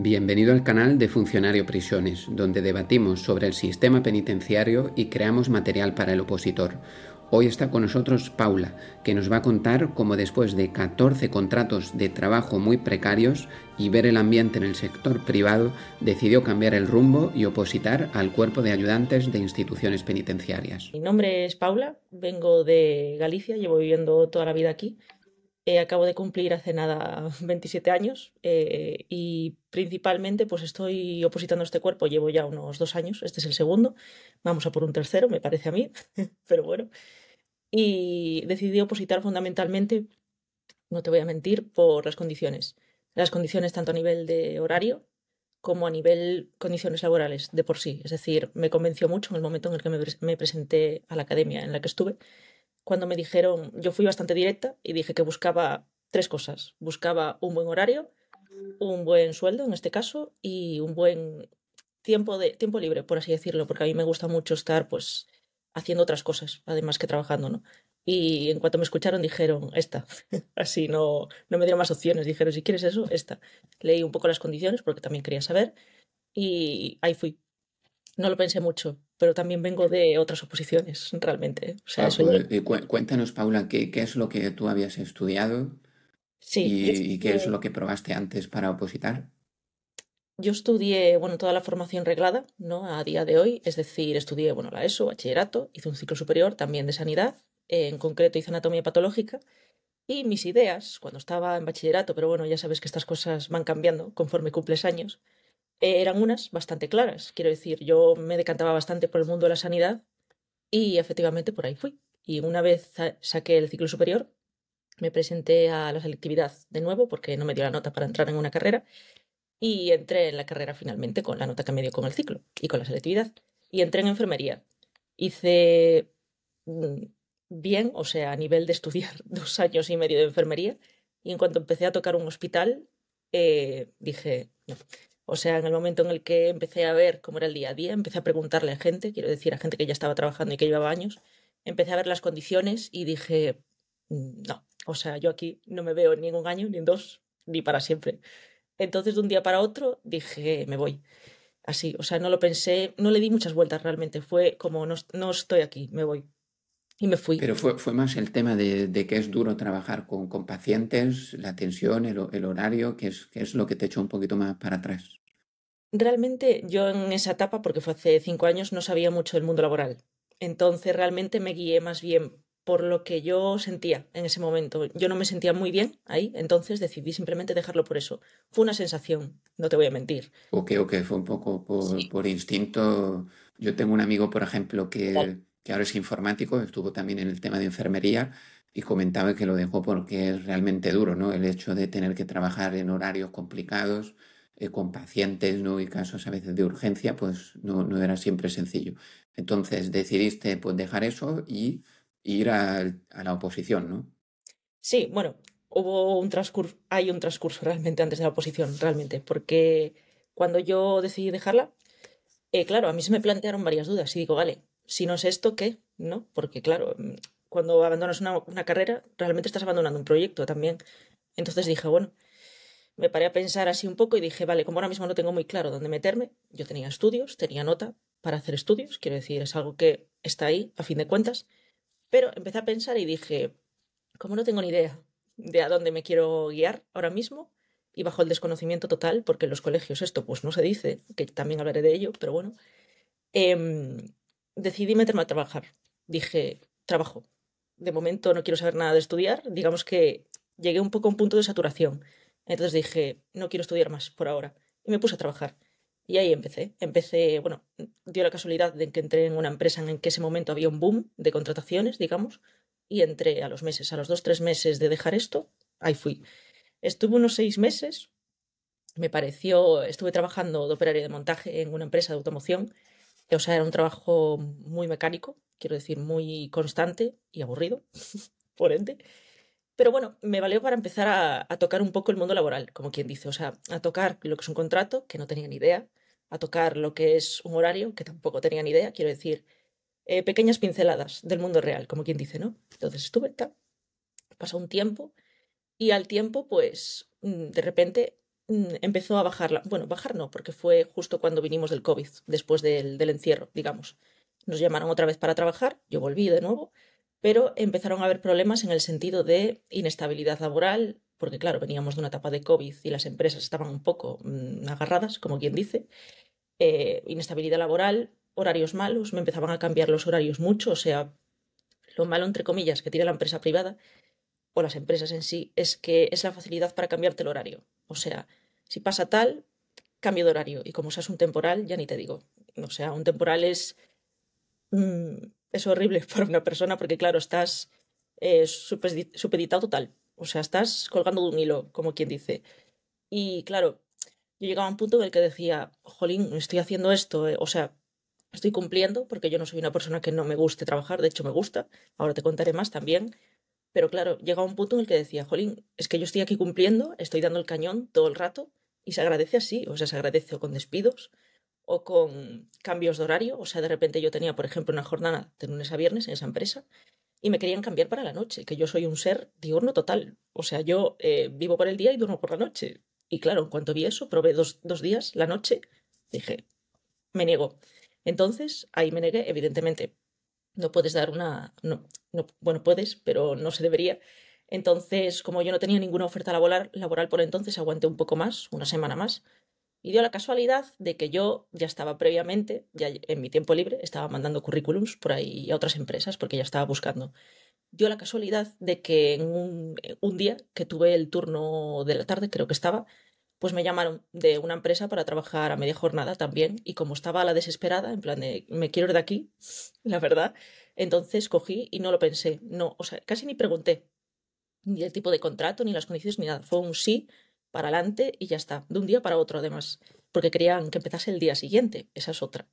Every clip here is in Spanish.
Bienvenido al canal de Funcionario Prisiones, donde debatimos sobre el sistema penitenciario y creamos material para el opositor. Hoy está con nosotros Paula, que nos va a contar cómo después de 14 contratos de trabajo muy precarios y ver el ambiente en el sector privado, decidió cambiar el rumbo y opositar al cuerpo de ayudantes de instituciones penitenciarias. Mi nombre es Paula, vengo de Galicia, llevo viviendo toda la vida aquí eh, acabo de cumplir hace nada 27 años eh, y principalmente pues estoy opositando a este cuerpo, llevo ya unos dos años, este es el segundo, vamos a por un tercero, me parece a mí, pero bueno. Y decidí opositar fundamentalmente, no te voy a mentir, por las condiciones. Las condiciones tanto a nivel de horario como a nivel condiciones laborales de por sí. Es decir, me convenció mucho en el momento en el que me, me presenté a la academia en la que estuve cuando me dijeron, yo fui bastante directa y dije que buscaba tres cosas. Buscaba un buen horario, un buen sueldo en este caso y un buen tiempo de tiempo libre, por así decirlo, porque a mí me gusta mucho estar pues haciendo otras cosas, además que trabajando, ¿no? Y en cuanto me escucharon dijeron, esta, así no, no me dieron más opciones, dijeron, si quieres eso, esta. Leí un poco las condiciones porque también quería saber y ahí fui. No lo pensé mucho, pero también vengo de otras oposiciones, realmente. O sea, ah, cuéntanos, Paula, ¿qué, ¿qué, es lo que tú habías estudiado sí, y, qué es lo que probaste antes para opositar? Yo estudié, bueno, toda la formación reglada, ¿no? A día de hoy, es decir, estudié, bueno, la ESO, bachillerato, hice un ciclo superior también de sanidad, en concreto hice anatomía patológica, y mis ideas, cuando estaba en bachillerato, pero bueno, ya sabes que estas cosas van cambiando conforme cumples años, eran unas bastante claras. Quiero decir, yo me decantaba bastante por el mundo de la sanidad y efectivamente por ahí fui. Y una vez saqué el ciclo superior, me presenté a la selectividad de nuevo porque no me dio la nota para entrar en una carrera y entré en la carrera finalmente con la nota que me dio con el ciclo y con la selectividad. Y entré en enfermería. Hice mm, bien, o sea, a nivel de estudiar dos años y medio de enfermería. Y en cuanto empecé a tocar un hospital, eh, dije, o sea, en el momento en el que empecé a ver cómo era el día a día, empecé a preguntarle a gente, quiero decir, a gente que ya estaba trabajando y que llevaba años, empecé a ver las condiciones y dije, mm, no, o sea, yo aquí no me veo ni en un año, ni en dos, ni para siempre. Entonces, de un día para otro, dije, me voy. Así, o sea, no lo pensé, no le di muchas vueltas realmente, fue como, no, no estoy aquí, me voy. Y me fui. Pero fue, fue más el tema de, que es duro trabajar con, con pacientes, la tensión, el, el horario, que es, que es lo que te echó un poquito más para atrás. Realmente yo en esa etapa, porque fue hace cinco años, no sabía mucho del mundo laboral. Entonces realmente me guié más bien por lo que yo sentía en ese momento. Yo no me sentía muy bien ahí, entonces decidí simplemente dejarlo por eso. Fue una sensación, no te voy a mentir. Ok, ok, fue un poco por, por instinto. Yo tengo un amigo, por ejemplo, que, que ahora es informático, estuvo también en el tema de enfermería y comentaba que lo dejó porque es realmente duro, ¿no? El hecho de tener que trabajar en horarios complicados eh, con pacientes ¿no? y casos a veces de urgencia, pues no, era siempre sencillo. Entonces decidiste pues, dejar eso y ir a, a la oposición, ¿no? Sí, bueno, hubo un transcurso, hay un transcurso realmente antes de la oposición, realmente, porque cuando yo decidí dejarla, eh, claro, a mí se me plantearon varias dudas y digo, vale, si no es esto, ¿qué? ¿No? Porque claro, mm, cuando abandonas una, una carrera, realmente estás abandonando un proyecto también. Entonces dije, bueno, me paré a pensar así un poco y dije, vale, como ahora mismo no tengo muy claro dónde meterme, yo tenía estudios, tenía nota para hacer estudios, quiero decir, es algo que está ahí, a fin de cuentas, pero empecé a pensar y dije, como no tengo ni idea de a dónde me quiero guiar ahora mismo, y bajo el desconocimiento total, porque en los colegios esto pues no se dice, que también hablaré de ello, pero bueno, eh, decidí meterme a trabajar. Dije, trabajo. De momento no quiero saber nada de estudiar, digamos que llegué un poco a un punto de saturación entonces dije, no quiero estudiar más por ahora. Y me puse a trabajar. Y ahí empecé. Empecé, bueno, dio la casualidad de que entré en una empresa en que ese momento había un boom de contrataciones, digamos, y entré a los meses, a los dos, tres meses de dejar esto, ahí fui. Estuve unos seis meses, me pareció, estuve trabajando de operario de montaje en una empresa de automoción, o sea, era un trabajo muy mecánico, quiero decir, muy constante y aburrido, por ende. Pero bueno, me valió para empezar a, tocar un poco el mundo laboral, como quien dice, o sea, a tocar lo que es un contrato, que no tenía ni idea, a tocar lo que es un horario, que tampoco tenía ni idea, quiero decir, eh, pequeñas pinceladas del mundo real, como quien dice, ¿no? Entonces estuve, tal, pasó un tiempo y al tiempo, pues, mm, de repente mm, empezó a bajarla. Bueno, bajar no, porque fue justo cuando vinimos del COVID, después del encierro, digamos. Nos llamaron otra vez para trabajar, yo volví de nuevo, pero empezaron a haber problemas en el sentido de inestabilidad laboral, porque claro, veníamos de una etapa de COVID y las empresas estaban un poco mm, agarradas, como quien dice. Eh, inestabilidad laboral, horarios malos, me empezaban a cambiar los horarios mucho, o sea, lo malo, entre comillas, que tiene la empresa privada o las empresas en sí es que es la facilidad para cambiarte el horario. O sea, si pasa tal, cambio de horario. Y como seas un temporal, ya ni te digo. O sea, un temporal es. Mm, es horrible para una persona porque, claro, estás eh, supeditado total. O sea, estás colgando de un hilo, como quien dice. Y claro, yo llegaba a un punto en el que decía, jolín, estoy haciendo esto, eh, o sea, estoy cumpliendo, porque yo no soy una persona que no me guste trabajar, de hecho me gusta, ahora te contaré más también, pero claro, llega un punto en el que decía, jolín, es que yo estoy aquí cumpliendo, estoy dando el cañón todo el rato, y se agradece así, o sea, se agradece con despidos, o con cambios de horario, o sea, de repente yo tenía, por ejemplo, una jornada de lunes a viernes en esa empresa, y me querían cambiar para la noche, que yo soy un ser diurno total. O sea, yo eh, vivo por el día y duermo por la noche. Y claro, en cuanto vi eso, probé dos, dos días, la noche, dije, me niego. Entonces, ahí me negué, evidentemente. No puedes dar una. No, no, bueno, puedes, pero no se debería. Entonces, como yo no tenía ninguna oferta laboral, laboral por entonces, aguanté un poco más, una semana más. Y dio la casualidad de que yo ya estaba previamente, ya en mi tiempo libre, estaba mandando currículums por ahí a otras empresas porque ya estaba buscando. Dio la casualidad de que en un, un día que tuve el turno de la tarde, creo que estaba, pues me llamaron de una empresa para trabajar a media jornada también y como estaba a la desesperada, en plan de me quiero ir de aquí, la verdad, entonces cogí y no lo pensé, no, o sea, casi ni pregunté ni el tipo de contrato, ni las condiciones, ni nada, fue un sí para adelante y ya está, de un día para otro además, porque querían que empezase el día siguiente, esa es otra.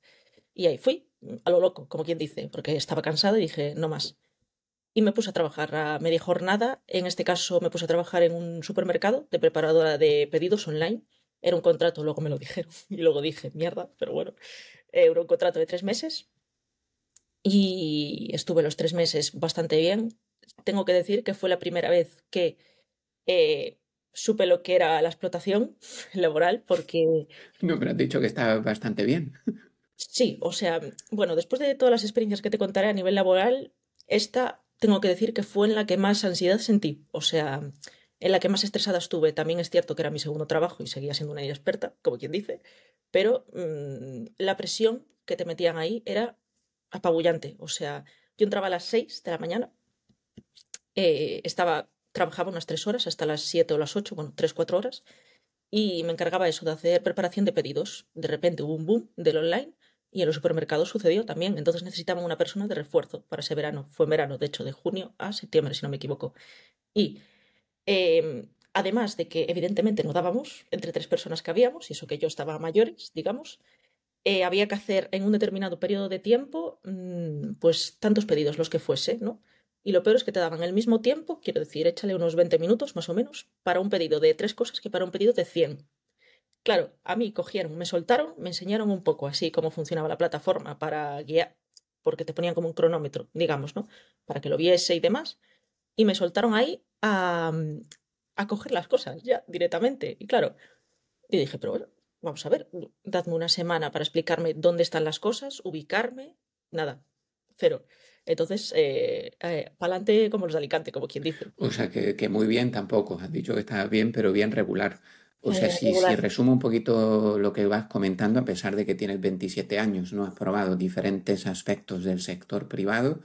Y ahí fui, a lo loco, como quien dice, porque estaba cansada y dije, no más. Y me puse a trabajar a media jornada, en este caso me puse a trabajar en un supermercado de preparadora de pedidos online. Era un contrato, luego me lo dijeron y luego dije, mierda, pero bueno, era un contrato de tres meses. Y estuve los tres meses bastante bien. Tengo que decir que fue la primera vez que eh, supe lo que era la explotación laboral porque... No, pero has dicho que estaba bastante bien. Sí, o sea, bueno, después de todas las experiencias que te contaré a nivel laboral, esta tengo que decir que fue en la que más ansiedad sentí, o sea, en la que más estresada estuve. También es cierto que era mi segundo trabajo y seguía siendo una experta, como quien dice, pero mmm, la presión que te metían ahí era apabullante. O sea, yo entraba a las 6 de la mañana, eh, estaba trabajaba unas tres horas, hasta las siete o las ocho, bueno, tres, cuatro horas, y me encargaba eso de hacer preparación de pedidos. De repente hubo un boom del online y en los supermercados sucedió también. Entonces necesitaban una persona de refuerzo para ese verano. Fue en verano, de hecho, de junio a septiembre, si no me equivoco. Y eh, además de que evidentemente no dábamos entre tres personas que habíamos, y eso que yo estaba mayores, digamos, eh, había que hacer en un determinado periodo de tiempo, mmm, pues tantos pedidos, los que fuese, ¿no? Y lo peor es que te daban el mismo tiempo, quiero decir, échale unos 20 minutos más o menos, para un pedido de tres cosas que para un pedido de 100. Claro, a mí cogieron, me soltaron, me enseñaron un poco así cómo funcionaba la plataforma para guiar, porque te ponían como un cronómetro, digamos, ¿no? Para que lo viese y demás. Y me soltaron ahí a, a coger las cosas ya directamente. Y claro, y dije, pero bueno, vamos a ver, dadme una semana para explicarme dónde están las cosas, ubicarme, nada, cero. Entonces, eh, eh, para adelante como los de Alicante, como quien dice. O sea, que, que, muy bien tampoco. Has dicho que está bien, pero bien regular. O sea, eh, si, si, resumo un poquito lo que vas comentando, a pesar de que tienes 27 años, ¿no? Has probado diferentes aspectos del sector privado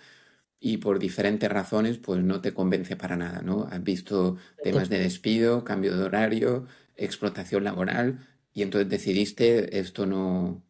y por diferentes razones, pues no te convence para nada, ¿no? Has visto temas de despido, cambio de horario, explotación laboral y entonces decidiste esto no,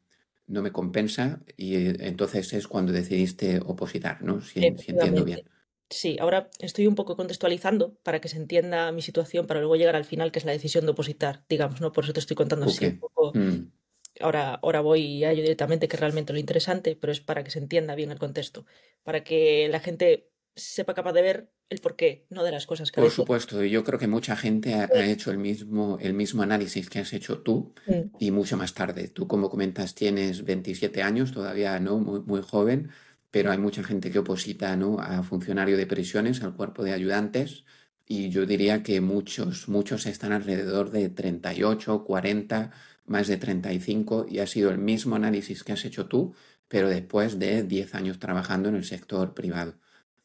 no me compensa y eh, entonces es cuando decidiste opositar, ¿no? Si, si entiendo bien. Sí, ahora estoy un poco contextualizando para que se entienda mi situación, para luego llegar al final, que es la decisión de opositar, digamos, ¿no? Por eso te estoy contando okay. así un poco. Mm. Ahora, ahora voy a ello directamente, que es realmente lo interesante, pero es para que se entienda bien el contexto, para que la gente sepa capaz de ver el porqué, no de las cosas que Por supuesto, yo creo que mucha gente ha, ha, hecho el mismo, el mismo análisis que has hecho tú mm. y mucho más tarde. Tú, como comentas, tienes 27 años, todavía no muy, muy joven, pero hay mucha gente que oposita ¿no? a funcionario de prisiones, al cuerpo de ayudantes, y yo diría que muchos, muchos están alrededor de 38, 40, más de 35 y ha sido el mismo análisis que has hecho tú, pero después de 10 años trabajando en el sector privado.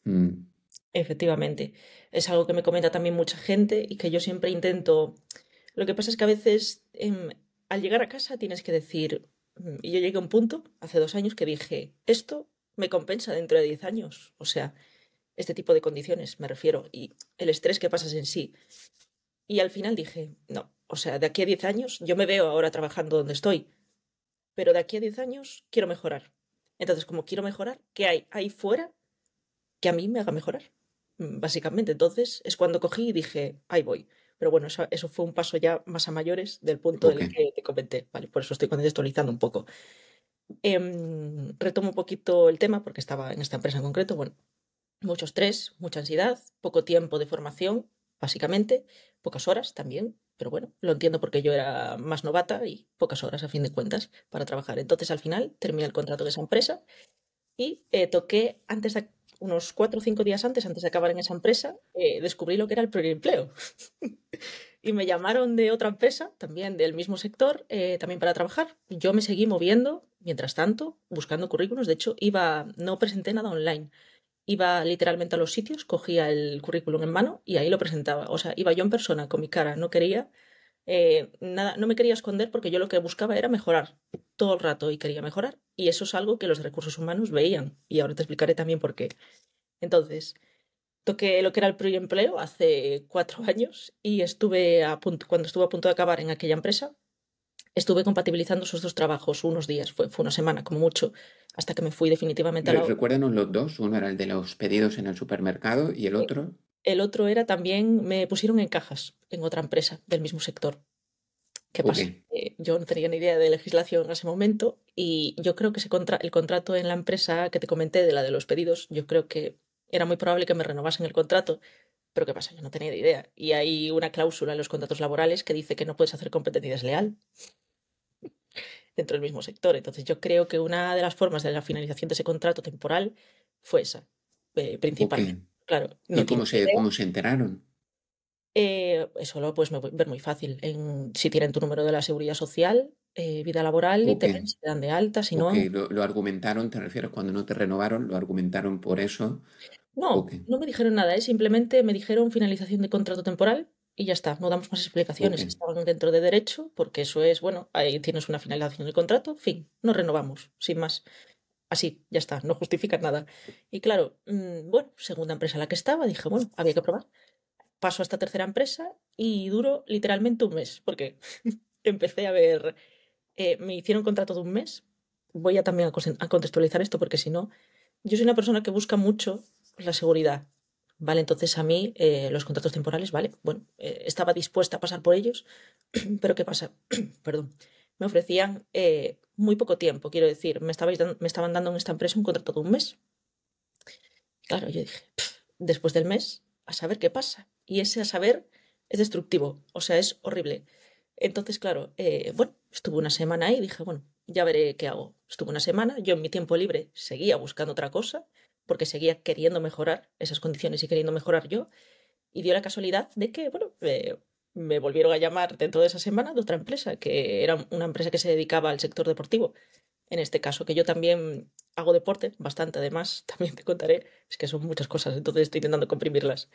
Mm. Efectivamente, es algo que me comenta también mucha gente y que yo siempre intento. Lo que pasa es que a veces em, al llegar a casa tienes que decir, mm, y yo llegué a un punto hace dos años que dije, esto me compensa dentro de 10 años. O sea, este tipo de condiciones, me refiero, y el estrés que pasas en sí. Y al final dije, no, o sea, de aquí a 10 años, yo me veo ahora trabajando donde estoy, pero de aquí a 10 años quiero mejorar. Entonces, como quiero mejorar, ¿qué hay ahí fuera que a mí me haga mejorar? Mm, básicamente, entonces es cuando cogí y dije, ahí voy. Pero bueno, eso, fue un paso ya más a mayores del punto del que te comenté, ¿vale? Por eso estoy contextualizando un poco. Em, retomo un poquito el tema porque estaba en esta empresa en concreto. Bueno, mucho estrés, mucha ansiedad, poco tiempo de formación, básicamente, pocas horas también, pero bueno, lo entiendo porque yo era más novata y pocas horas a fin de cuentas para trabajar. Entonces al final terminé el contrato de esa empresa y eh, toqué antes de unos cuatro o cinco días antes, antes de acabar en esa empresa, eh, descubrí lo que era el empleo y me llamaron de otra empresa, también del mismo sector, eh, también para trabajar. Yo me seguí moviendo, mientras tanto, buscando currículos. De hecho, iba, no presenté nada online. Iba literalmente a los sitios, cogía el currículum en mano y ahí lo presentaba. O sea, iba yo en persona con mi cara. No quería eh, nada, no me quería esconder porque yo lo que buscaba era mejorar todo el rato y quería mejorar. Y eso es algo que los recursos humanos veían. Y ahora te explicaré también por qué. Entonces, toqué lo que era el preempleo hace cuatro años y estuve a punto, cuando estuve a punto de acabar en aquella empresa, estuve compatibilizando esos dos trabajos unos días, fue, fue una semana como mucho, hasta que me fui definitivamente a la... Recuérdanos los dos, uno era el de los pedidos en el supermercado y el otro... El otro era también, me pusieron en cajas en otra empresa del mismo sector. ¿Qué pasa? Eh, yo no tenía ni idea de legislación en ese momento y yo creo que ese contra el contrato en la empresa que te comenté de la de los pedidos, yo creo que era muy probable que me renovasen el contrato, pero ¿qué pasa? Yo no tenía ni idea. Y hay una cláusula en los contratos laborales que dice que no puedes hacer competencia desleal dentro del mismo sector. Entonces yo creo que una de las formas de la finalización de ese contrato temporal fue esa, eh, principalmente. Claro. ¿Y cómo se, cómo se enteraron? Eh, eso lo puedes ver muy fácil. En, si tienen tu número de la seguridad social, eh, vida laboral y te, dan de alta. Si no. Lo, lo, argumentaron, te refieres cuando no te renovaron, lo argumentaron por eso. No, no me dijeron nada, ¿eh? simplemente me dijeron finalización de contrato temporal y ya está, no damos más explicaciones. Estaban dentro de derecho, porque eso es, bueno, ahí tienes una finalización del contrato, fin, no renovamos, sin más. Así, ya está, no justifica nada. Y claro, mm, bueno, segunda empresa en la que estaba, dije, bueno, había que probar. Paso a esta tercera empresa y duró literalmente un mes, porque empecé a ver, eh, me hicieron contrato de un mes. Voy a también a contextualizar esto, porque si no, yo soy una persona que busca mucho la seguridad. Vale, entonces a mí eh, los contratos temporales, vale, bueno, eh, estaba dispuesta a pasar por ellos, pero ¿qué pasa? Perdón me ofrecían eh, muy poco tiempo, quiero decir, me, me estaban dando en esta empresa un contrato de un mes. Claro, yo dije, después del mes, a saber qué pasa. Y ese a saber es destructivo, o sea, es horrible. Entonces, claro, eh, bueno, estuve una semana ahí y dije, bueno, ya veré qué hago. Estuve una semana, yo en mi tiempo libre seguía buscando otra cosa, porque seguía queriendo mejorar esas condiciones y queriendo mejorar yo. Y dio la casualidad de que, bueno, me volvieron a llamar dentro de esa semana de otra empresa, que era una empresa que se dedicaba al sector deportivo. En este caso, que yo también hago deporte, bastante además, también te contaré, es que son muchas cosas, entonces estoy intentando comprimirlas.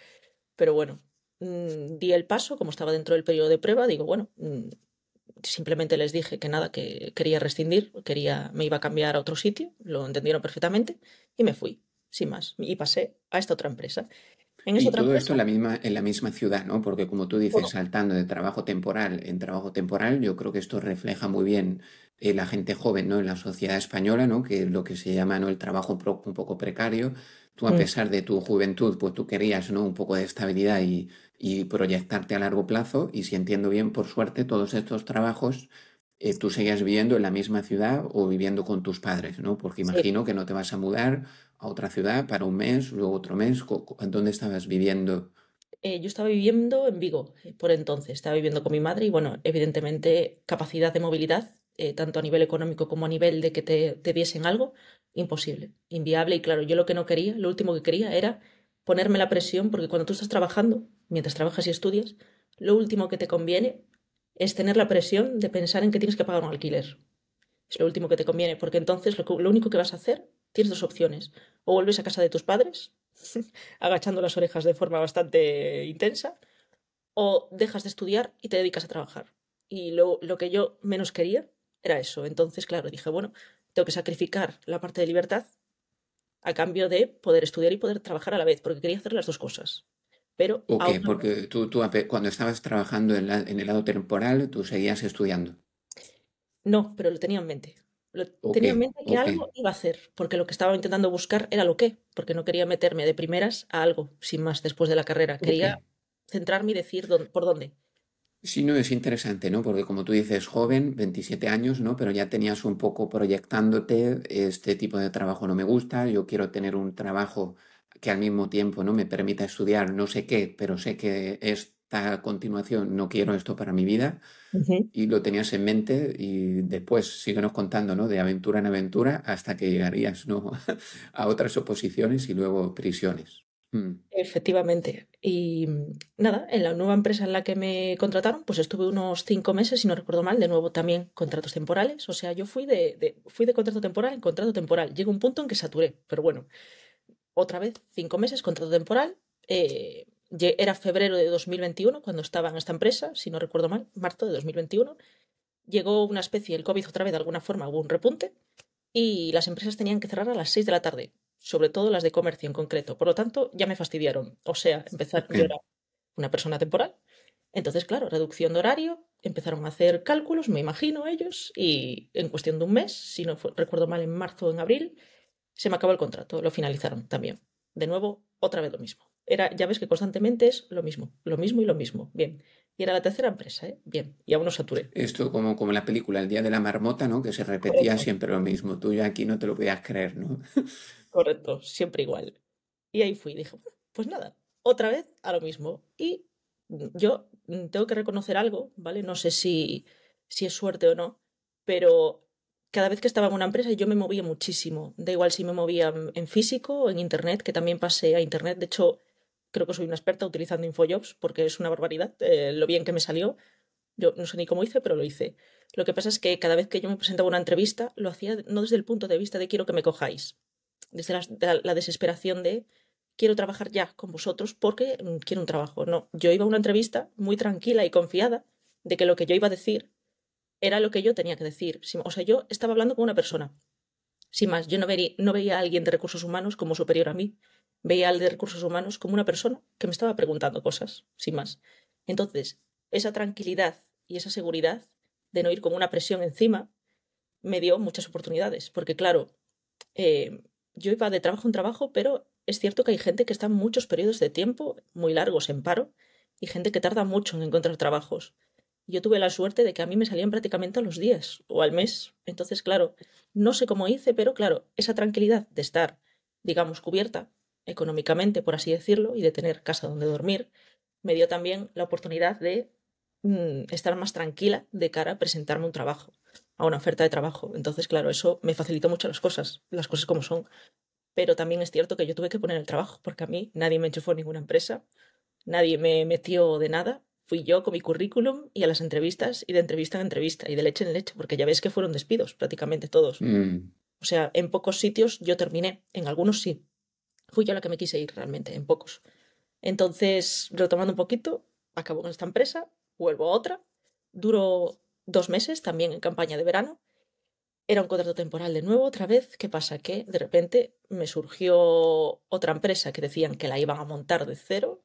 Pero bueno, mm, di el paso, como estaba dentro del periodo de prueba, digo, bueno, mm, simplemente les dije que nada, que quería rescindir, quería, me iba a cambiar a otro sitio, lo entendieron perfectamente y me fui, sin más, y pasé a esta otra empresa y todo esto en la misma, en la misma ciudad, ¿no? Porque como tú dices, saltando de trabajo temporal en trabajo temporal, yo creo que esto refleja muy bien eh, la gente joven, ¿no? En la sociedad española, ¿no? Que es lo que se llama, ¿no? El trabajo un poco precario. Tú, a mm. pesar de tu juventud, pues tú querías, ¿no? Un poco de estabilidad y, y proyectarte a largo plazo. Y si entiendo bien, por suerte, todos estos trabajos eh, tú seguías viviendo en la misma ciudad o viviendo con tus padres, ¿no? Porque imagino que no te vas a mudar a otra ciudad para un mes, luego otro mes. ¿Dónde estabas viviendo? Eh, yo estaba viviendo en Vigo eh, por entonces, estaba viviendo con mi madre y bueno, evidentemente capacidad de movilidad, tanto a nivel económico como a nivel de que te, te, diesen algo, imposible, inviable y claro, yo lo que no quería, lo último que quería era ponerme la presión, porque cuando tú estás trabajando, mientras trabajas y estudias, lo último que te conviene es tener la presión de pensar en que tienes que pagar un alquiler. Es lo último que te conviene, porque entonces lo, único que vas a hacer, tienes dos opciones. O vuelves a casa de tus padres, agachando las orejas de forma bastante intensa, o dejas de estudiar y te dedicas a trabajar. Y lo que yo menos quería era eso. Entonces, claro, dije, bueno, tengo que sacrificar la parte de libertad a cambio de poder estudiar y poder trabajar a la vez, porque quería hacer las dos cosas. Pero Ok, porque tú, tú cuando estabas trabajando en, en, el lado temporal, tú seguías estudiando. No, pero lo tenía en mente. Lo, tenía en mente que algo iba a hacer, porque lo que estaba intentando buscar era lo que, porque no quería meterme de primeras a algo, sin más, después de la carrera. Quería centrarme y decir por dónde. Sí, no, es interesante, ¿no? Porque como tú dices, joven, 27 años, ¿no? Pero ya tenías un poco proyectándote, este tipo de trabajo no me gusta, yo quiero tener un trabajo que al mismo tiempo, ¿no? Me permita estudiar no sé qué, pero sé que esta continuación no quiero esto para mi vida. Y lo tenías en mente y después síguenos contando, ¿no? De aventura en aventura hasta que llegarías, ¿no? A otras oposiciones y luego prisiones. Mm. Efectivamente. Y mm, nada, en la nueva empresa en la que me contrataron, pues estuve unos cinco meses, si no recuerdo mal, de nuevo también contratos temporales. O sea, yo fui de, fui de contrato temporal en contrato temporal. Llegó un punto en que saturé, pero bueno, otra vez cinco meses, contrato temporal. Eh, era febrero de 2021 cuando estaba en esta empresa, si no recuerdo mal, marzo de 2021. Llegó una especie, el COVID otra vez de alguna forma, hubo un repunte y las empresas tenían que cerrar a las 6 de la tarde sobre todo las de comercio en concreto. Por lo tanto, ya me fastidiaron. O sea, empezar, yo era una persona temporal. Entonces, claro, reducción de horario, empezaron a hacer cálculos, me imagino ellos, y en cuestión de un mes, si no recuerdo mal, en marzo o en abril, se me acabó el contrato, lo finalizaron también. De nuevo, otra vez lo mismo. Era, ya ves que constantemente es lo mismo, lo mismo y lo mismo. Bien. Y era la tercera empresa, ¿eh? Bien. Y aún no saturé. Esto como, como en la película El Día de la Marmota, ¿no? Que se repetía siempre lo mismo. Tú ya aquí no te lo podías creer, ¿no? Correcto, siempre igual. Y ahí fui, dije, pues nada, otra vez a lo mismo. Y yo tengo que reconocer algo, ¿vale? No sé si, si es suerte o no, pero cada vez que estaba en una empresa yo me movía muchísimo. Da igual si me movía en físico o en internet, que también pasé a internet. De hecho, creo que soy una experta utilizando Infojobs porque es una barbaridad eh, lo bien que me salió. Yo no sé ni cómo hice, pero lo hice. Lo que pasa es que cada vez que yo me presentaba una entrevista, lo hacía no desde el punto de vista de quiero que me cojáis, desde la, desesperación de quiero trabajar ya con vosotros porque mm, quiero un trabajo. No, yo iba a una entrevista muy tranquila y confiada de que lo que yo iba a decir era lo que yo tenía que decir. O sea, yo estaba hablando con una persona. Sin más, yo no, no veía a alguien de recursos humanos como superior a mí. Veía al de recursos humanos como una persona que me estaba preguntando cosas, sin más. Entonces, esa tranquilidad y esa seguridad de no ir con una presión encima me dio muchas oportunidades. Porque, claro, eh, yo iba de trabajo en trabajo, pero es cierto que hay gente que está en muchos periodos de tiempo muy largos en paro y gente que tarda mucho en encontrar trabajos. Yo tuve la suerte de que a mí me salían prácticamente a los días o al mes. Entonces, claro, no sé cómo hice, pero claro, esa tranquilidad de estar, digamos, cubierta económicamente, por así decirlo, y de tener casa donde dormir, me dio también la oportunidad de mm, estar más tranquila de cara a presentarme un trabajo a una oferta de trabajo. Entonces, claro, eso me facilitó mucho las cosas, las cosas como son. Pero también es cierto que yo tuve que poner el trabajo, porque a mí nadie me enchufó en ninguna empresa, nadie me metió de nada. Fui yo con mi currículum y a las entrevistas y de entrevista en entrevista y de leche en leche, porque ya ves que fueron despidos prácticamente todos. Mm. O sea, en pocos sitios yo terminé, en algunos sí. Fui yo la que me quise ir realmente, en pocos. Entonces, retomando un poquito, acabo con esta empresa, vuelvo a otra, duro dos meses, también en campaña de verano. Era un contrato temporal de nuevo, otra vez. ¿Qué pasa? Que de repente me surgió otra empresa que decían que la iban a montar de cero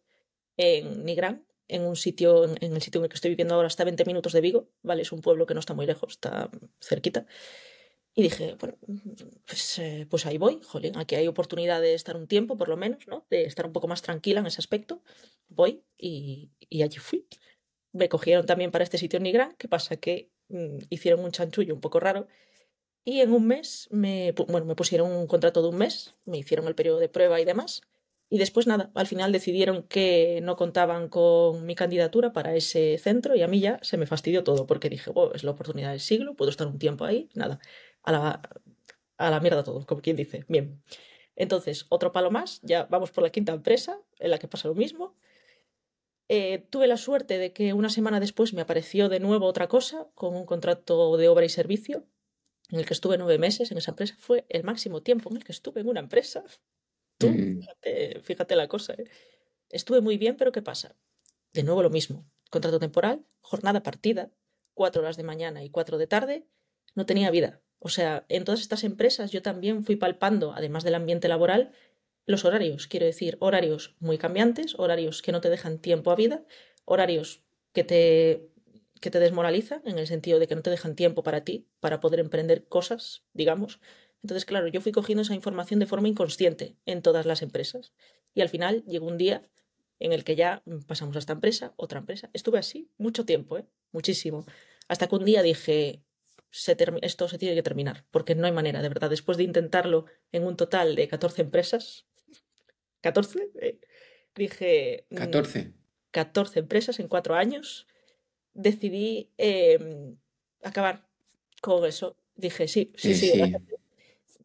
en Nigrán, en un sitio, en, el sitio en el que estoy viviendo ahora, hasta 20 minutos de Vigo, ¿vale? Es un pueblo que no está muy lejos, está cerquita. Y dije, bueno, pues, eh, pues ahí voy, jolín, aquí hay oportunidad de estar un tiempo, por lo menos, ¿no? De estar un poco más tranquila en ese aspecto. Voy y, y allí fui me cogieron también para este sitio en Nigra, ¿qué pasa? Que mm, hicieron un chanchullo un poco raro y en un mes me, bueno, me pusieron un contrato de un mes, me hicieron el periodo de prueba y demás. Y después nada, al final decidieron que no contaban con mi candidatura para ese centro y a mí ya se me fastidió todo porque dije, oh, es la oportunidad del siglo, puedo estar un tiempo ahí, nada, a la, a la mierda todo, como quien dice. Bien. Entonces, otro palo más, ya vamos por la quinta empresa en la que pasa lo mismo. Eh, tuve la suerte de que una semana después me apareció de nuevo otra cosa con un contrato de obra y servicio en el que estuve nueve meses en esa empresa. Fue el máximo tiempo en el que estuve en una empresa. Tú, Mm, fíjate, fíjate la cosa. ¿eh? Estuve muy bien, pero ¿qué pasa? De nuevo lo mismo. Contrato temporal, jornada partida, cuatro horas de mañana y cuatro de tarde. No tenía vida. O sea, en todas estas empresas yo también fui palpando, además del ambiente laboral, los horarios. Quiero decir, horarios muy cambiantes, horarios que no te dejan tiempo a vida, horarios que te, que te desmoralizan en el sentido de que no te dejan tiempo para ti, para poder emprender cosas, digamos. Entonces, claro, yo fui cogiendo esa información de forma inconsciente en todas las empresas. Y al final llegó un día en el que ya pasamos a esta empresa, otra empresa. Estuve así mucho tiempo, ¿eh? muchísimo. Hasta que un día dije, se esto se tiene que terminar, porque no hay manera, de verdad. Después de intentarlo en un total de 14 empresas, 14, eh, dije, mm, 14. 14 empresas en cuatro años, decidí eh, acabar con eso. Dije, sí, sí, Sí, sí.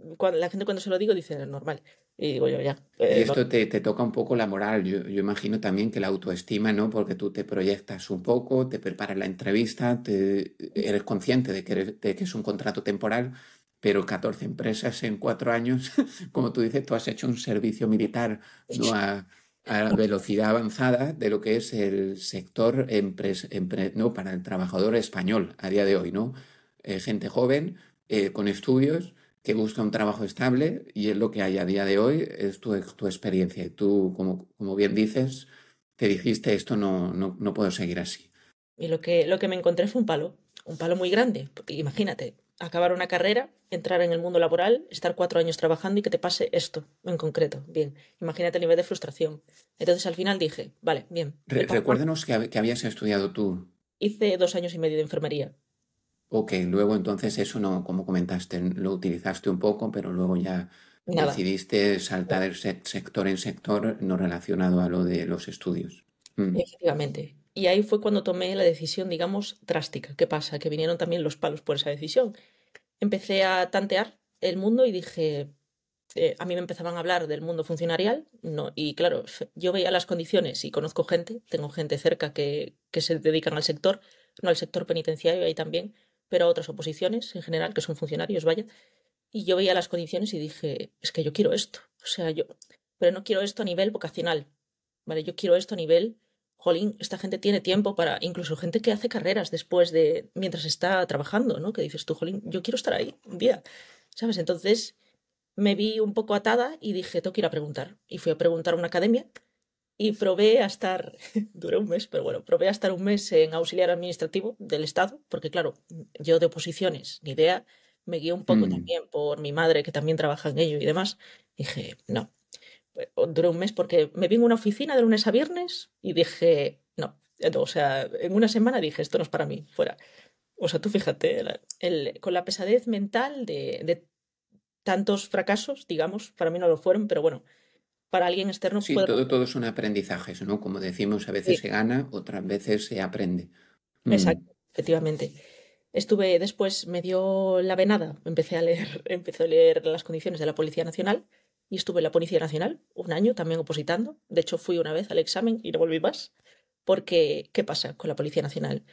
La sí. gente, cuando, la gente cuando se lo digo dice, normal. Y digo yo, ya. Y eh, no- esto te, te toca un poco la moral. Yo, yo imagino también que la autoestima, ¿no? Porque tú te proyectas un poco, te preparas la entrevista, te, eres consciente de que, eres- de que es un contrato temporal, pero 14 empresas en cuatro años, como tú dices, tú has hecho un servicio militar, ¿no? A, a velocidad avanzada de lo que es el sector empres- empre- ¿no? para el trabajador español a día de hoy, ¿no? Eh, gente joven, eh, con estudios que busca un trabajo estable y es lo que hay a día de hoy, es tu, tu experiencia. Y tú, como, como bien dices, te dijiste esto no, no, no puedo seguir así. Y lo que, lo que me encontré fue un palo, un palo muy grande. Porque imagínate, acabar una carrera, entrar en el mundo laboral, estar cuatro años trabajando y que te pase esto en concreto. Bien, imagínate el nivel de frustración. Entonces al final dije, vale, bien, Re- que, hab- que habías estudiado tú. Hice dos años y medio de enfermería. Ok, luego entonces eso no, como comentaste, lo utilizaste un poco, pero luego ya Nada. decidiste saltar se- sector en sector no relacionado a lo de los estudios. Mm, Efectivamente. Y ahí fue cuando tomé la decisión, digamos, drástica. ¿Qué pasa? Que vinieron también los palos por esa decisión. Empecé a tantear el mundo y dije, eh, a mí me empezaban a hablar del mundo funcionarial, no, y claro, f- yo veía las condiciones y conozco gente, tengo gente cerca que, que se dedican al sector, no al sector penitenciario ahí también, pero a otras oposiciones en general, que son funcionarios, vaya, y yo veía las condiciones y dije, es que yo quiero esto, o sea, yo, pero no quiero esto a nivel vocacional, ¿vale? Yo quiero esto a nivel, jolín, esta gente tiene tiempo para, incluso gente que hace carreras después de, mientras está trabajando, ¿no? Que dices tú, jolín, yo quiero estar ahí un día, ¿sabes? Entonces me vi un poco atada y dije, tengo que ir a preguntar. Y fui a preguntar a una academia y probé a estar, duré un mes, pero bueno, probé a estar un mes en auxiliar administrativo del Estado, porque claro, yo de oposiciones, ni idea, me guié un poco mm. también por mi madre que también trabaja en ello y demás. Dije, no, Pues, duré un mes porque me vi en una oficina de lunes a viernes y dije, no, o sea, en una semana dije, esto no es para mí, fuera. O sea, tú fíjate, el- con la pesadez mental de, de tantos fracasos, digamos, para mí no lo fueron, pero bueno, para alguien externo Sí, puede... todo, todo son aprendizajes, ¿no? Como decimos, a veces Sí, se gana, otras veces se aprende. Mm, exacto, efectivamente. Estuve, después me dio la venada, empecé a leer, empecé a leer las condiciones de la Policía Nacional y estuve en la Policía Nacional un año también opositando. De hecho, fui una vez al examen y no volví más, porque ¿qué pasa con la Policía Nacional?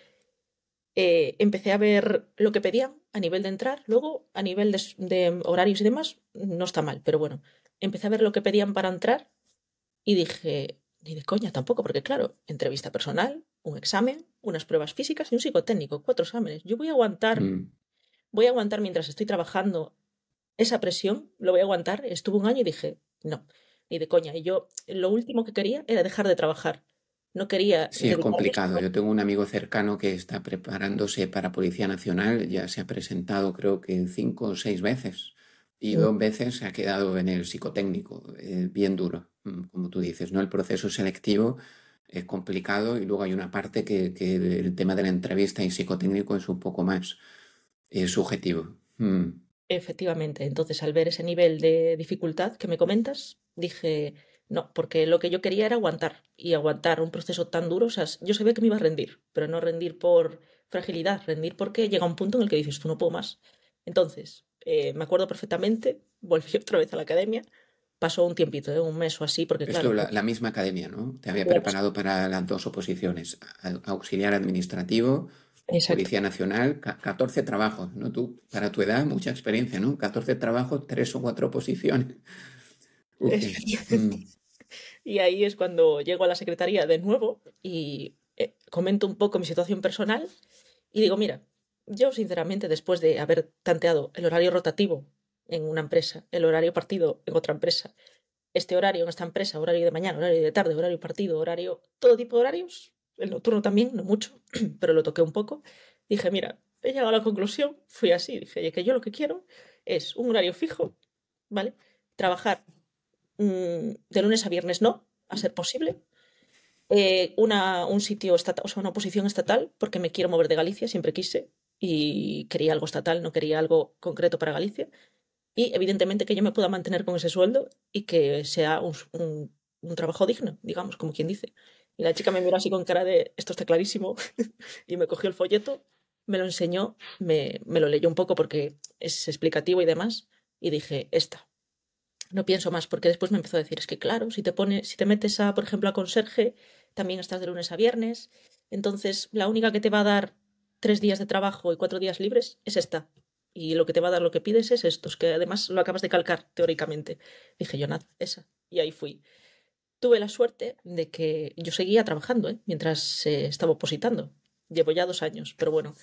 Eh, empecé a ver lo que pedían a nivel de entrar, luego a nivel de horarios y demás, no está mal, pero bueno, empecé a ver lo que pedían para entrar y dije, ni de coña tampoco, porque claro, entrevista personal, un examen, unas pruebas físicas y un psicotécnico, cuatro exámenes. Yo voy a aguantar, mm. voy a aguantar mientras estoy trabajando esa presión, lo voy a aguantar. Estuve un año y dije, no, ni de coña. Y yo lo último que quería era dejar de trabajar. No quería Sí, es complicado. Yo tengo un amigo cercano que está preparándose para Policía Nacional, ya se ha presentado creo que cinco o seis veces y Mm, dos veces se ha quedado en el psicotécnico, eh, bien duro, mm, como tú dices, ¿no? El proceso selectivo es complicado y luego hay una parte que, que el tema de la entrevista y psicotécnico es un poco más eh, subjetivo. Mm, Efectivamente. Entonces, al ver ese nivel de dificultad que me comentas, dije, no, porque lo que yo quería era aguantar y aguantar un proceso tan duro. O sea, yo sabía que me iba a rendir, pero no rendir por fragilidad, rendir porque llega un punto en el que dices, tú no puedo más. Entonces, eh, me acuerdo perfectamente, volví otra vez a la academia, pasó un tiempito, ¿eh? un mes o así, porque Esto, la, la, misma academia, ¿no? Te había preparado para las dos oposiciones, auxiliar administrativo, Policía Nacional, 14 trabajos, ¿no? Tú, para tu edad, mucha experiencia, ¿no? 14 trabajos, tres o cuatro posiciones. Mm. Y ahí es cuando llego a la secretaría de nuevo y eh, comento un poco mi situación personal y digo, mira, yo sinceramente después de haber tanteado el horario rotativo en una empresa, el horario partido en otra empresa, este horario en esta empresa, horario de mañana, horario de tarde, horario partido, horario, todo tipo de horarios, el nocturno también, no mucho, pero lo toqué un poco, dije, mira, he llegado a la conclusión, fui así, dije, que yo lo que quiero es un horario fijo, ¿vale? Trabajar mm, de lunes a viernes no, a ser posible, eh, una, un sitio estatal, o sea, una posición estatal, porque me quiero mover de Galicia, siempre quise, y quería algo estatal, no quería algo concreto para Galicia. Y evidentemente que yo me pueda mantener con ese sueldo y que sea un, un, trabajo digno, digamos, como quien dice. Y la chica me miró así con cara de, esto está clarísimo, y me cogió el folleto, me lo enseñó, me, me, lo leyó un poco porque es explicativo y demás, y dije, esta. No pienso más, porque después me empezó a decir, es que claro, si te pones, si te metes a, por ejemplo, a conserje, también estás de lunes a viernes, entonces la única que te va a dar tres días de trabajo y cuatro días libres es esta. Y lo que te va a dar lo que pides es esto, que además lo acabas de calcar teóricamente. Dije yo, nada, esa. Y ahí fui. Tuve la suerte de que yo seguía trabajando ¿eh? mientras estaba opositando. Llevo ya dos años, pero bueno,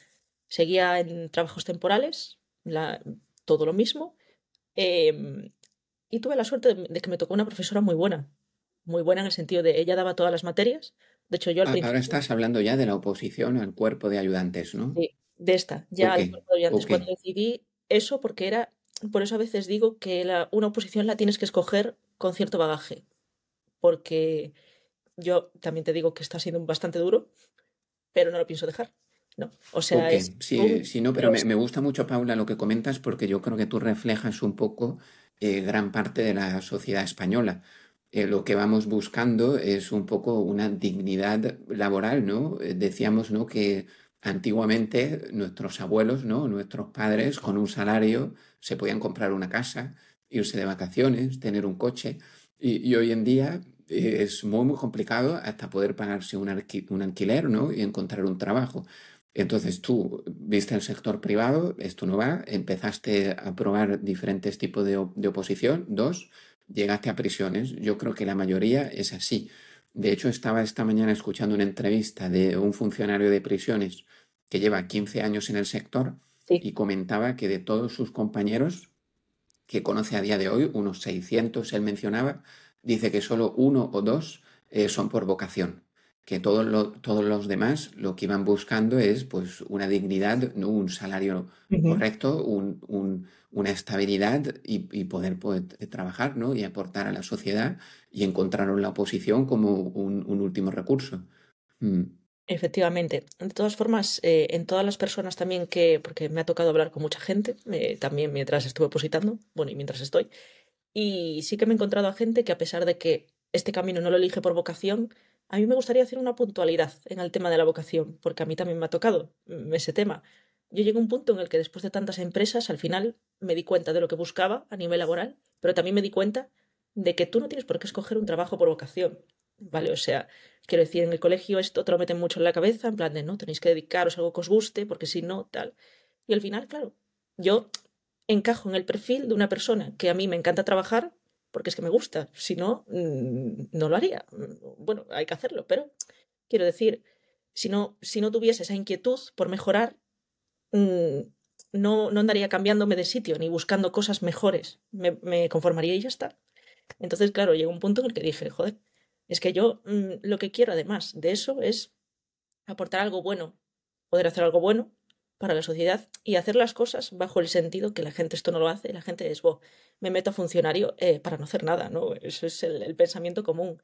seguía en trabajos temporales, todo lo mismo. Eh, y tuve la suerte de, de, que me tocó una profesora muy buena, muy buena en el sentido de ella daba todas las materias. De hecho, yo al ah, principio... Ahora estás hablando ya de la oposición al cuerpo de ayudantes, ¿no? Sí, de esta, ya okay, al cuerpo de ayudantes. Okay. Cuando decidí eso, porque era, por eso a veces digo que la, una oposición la tienes que escoger con cierto bagaje. Porque yo también te digo que está siendo bastante duro, pero no lo pienso dejar. No, o sea, okay. es... sí, sí, no, pero me, me, gusta mucho, Paula, lo que comentas, porque yo creo que tú reflejas un poco eh, gran parte de la sociedad española eh, lo que vamos buscando es un poco una dignidad laboral, ¿no? Eh, decíamos, ¿no? Que antiguamente nuestros abuelos, ¿no? Nuestros padres con un salario se podían comprar una casa, irse de vacaciones, tener un coche y, hoy en día eh, es muy, muy complicado hasta poder pagarse un, un alquiler, ¿no? Y encontrar un trabajo. Entonces tú viste el sector privado, esto no va, empezaste a probar diferentes tipos de oposición, dos, llegaste a prisiones. Yo creo que la mayoría es así. De hecho, estaba esta mañana escuchando una entrevista de un funcionario de prisiones que lleva 15 años en el sector sí. y comentaba que de todos sus compañeros que conoce a día de hoy, unos 600 él mencionaba, dice que solo uno o dos eh, son por vocación, que todos, lo, todos los demás lo que iban buscando es pues una dignidad, ¿no? un salario uh -huh. correcto, un, un, una estabilidad y, y poder, poder, trabajar ¿no? y aportar a la sociedad y encontraron la oposición como un, un último recurso. Mm. Efectivamente. De todas formas, eh, en todas las personas también que, porque me ha tocado hablar con mucha gente, eh, también mientras estuve opositando, bueno, y mientras estoy, y sí que me he encontrado a gente que a pesar de que este camino no lo elige por vocación, a mí me gustaría hacer una puntualidad en el tema de la vocación, porque a mí también me ha tocado mm, ese tema yo llegué a un punto en el que después de tantas empresas, al final me di cuenta de lo que buscaba a nivel laboral, pero también me di cuenta de que tú no tienes por qué escoger un trabajo por vocación. ¿Vale? O sea, quiero decir, en el colegio esto te lo meten mucho en la cabeza, en plan de no, tenéis que dedicaros a algo que os guste, porque si no, tal. Y al final, claro, yo encajo en el perfil de una persona que a mí me encanta trabajar porque es que me gusta. Si no, mm, no lo haría. Bueno, hay que hacerlo, pero quiero decir, si no, si no tuviese esa inquietud por mejorar, Mm, no, no andaría cambiándome de sitio ni buscando cosas mejores. Me, conformaría y ya está. Entonces, claro, llegó un punto en el que dije, joder, es que yo lo que quiero además de eso es aportar algo bueno, poder hacer algo bueno para la sociedad y hacer las cosas bajo el sentido que la gente esto no lo hace, la gente es, bo, me meto a funcionario eh, para no hacer nada, ¿no? Eso es el, el pensamiento común.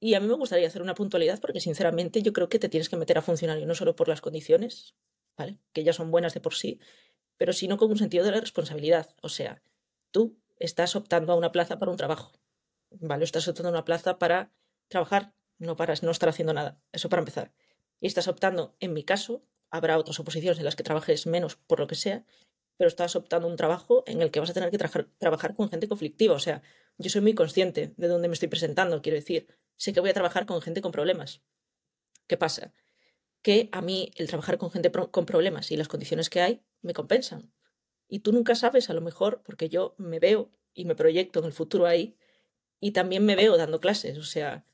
Y a mí me gustaría hacer una puntualidad porque sinceramente yo creo que te tienes que meter a funcionario no solo por las condiciones, ¿vale? Que ya son buenas de por sí, pero sino con un sentido de la responsabilidad. O sea, tú estás optando a una plaza para un trabajo, ¿vale? Estás optando a una plaza para trabajar, no para no estar haciendo nada. Eso para empezar. Y estás optando, en mi caso, habrá otras oposiciones en las que trabajes menos por lo que sea, pero estás optando un trabajo en el que vas a tener que tra trabajar con gente conflictiva. O sea, yo soy muy consciente de dónde me estoy presentando, quiero decir, sé que voy a trabajar con gente con problemas. ¿Qué pasa? Que a mí el trabajar con gente con problemas y las condiciones que hay me compensan. Y tú nunca sabes, a lo mejor, porque yo me veo y me proyecto en el futuro ahí y también me veo dando clases. O sea,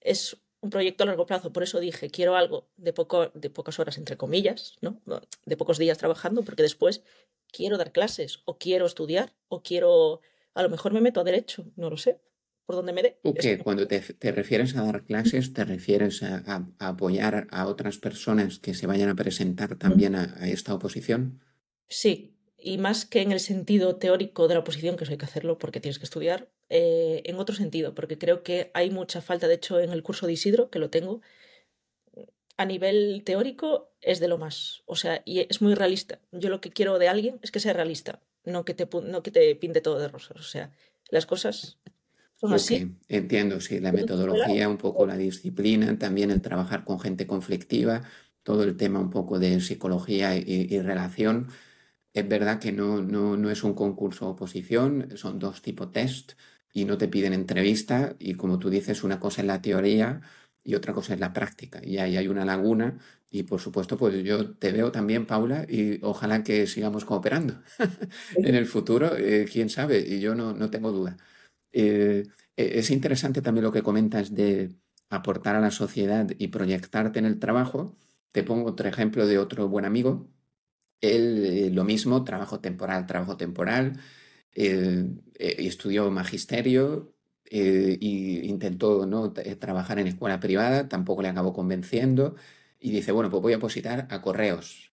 es un proyecto a largo plazo. Por eso dije, quiero algo de, poco, de pocas horas, entre comillas, ¿no? de pocos días trabajando, porque después quiero dar clases o quiero estudiar o quiero, a lo mejor me meto a derecho, no lo sé, por donde me dé. cuando te, refieres a dar clases, te refieres a, apoyar a otras personas que se vayan a presentar también a esta oposición. Sí, y más que en el sentido teórico de la oposición, que eso hay que hacerlo porque tienes que estudiar, eh, en otro sentido, porque creo que hay mucha falta, de hecho, en el curso de Isidro, que lo tengo, a nivel teórico es de lo más, o sea, y es muy realista. Yo lo que quiero de alguien es que sea realista, no que te, no que te pinte todo de rosas, o sea, las cosas son así. Entiendo, sí, la metodología, un poco la disciplina, también el trabajar con gente conflictiva, todo el tema un poco de psicología y relación es verdad que no, no, no es un concurso oposición, son dos tipos test y no te piden entrevista y como tú dices, una cosa es la teoría y otra cosa es la práctica. Y ahí hay una laguna y por supuesto, pues yo te veo también, Paula, y ojalá que sigamos cooperando en el futuro, eh, quién sabe, y yo no, no tengo duda. Eh, e, es interesante también lo que comentas de aportar a la sociedad y proyectarte en el trabajo. Te pongo otro ejemplo de otro buen amigo, él eh, lo mismo, trabajo temporal, trabajo temporal, eh, eh, estudió magisterio e intentó ¿no? trabajar en escuela privada, tampoco le acabó convenciendo y dice, bueno, pues voy a opositar a correos.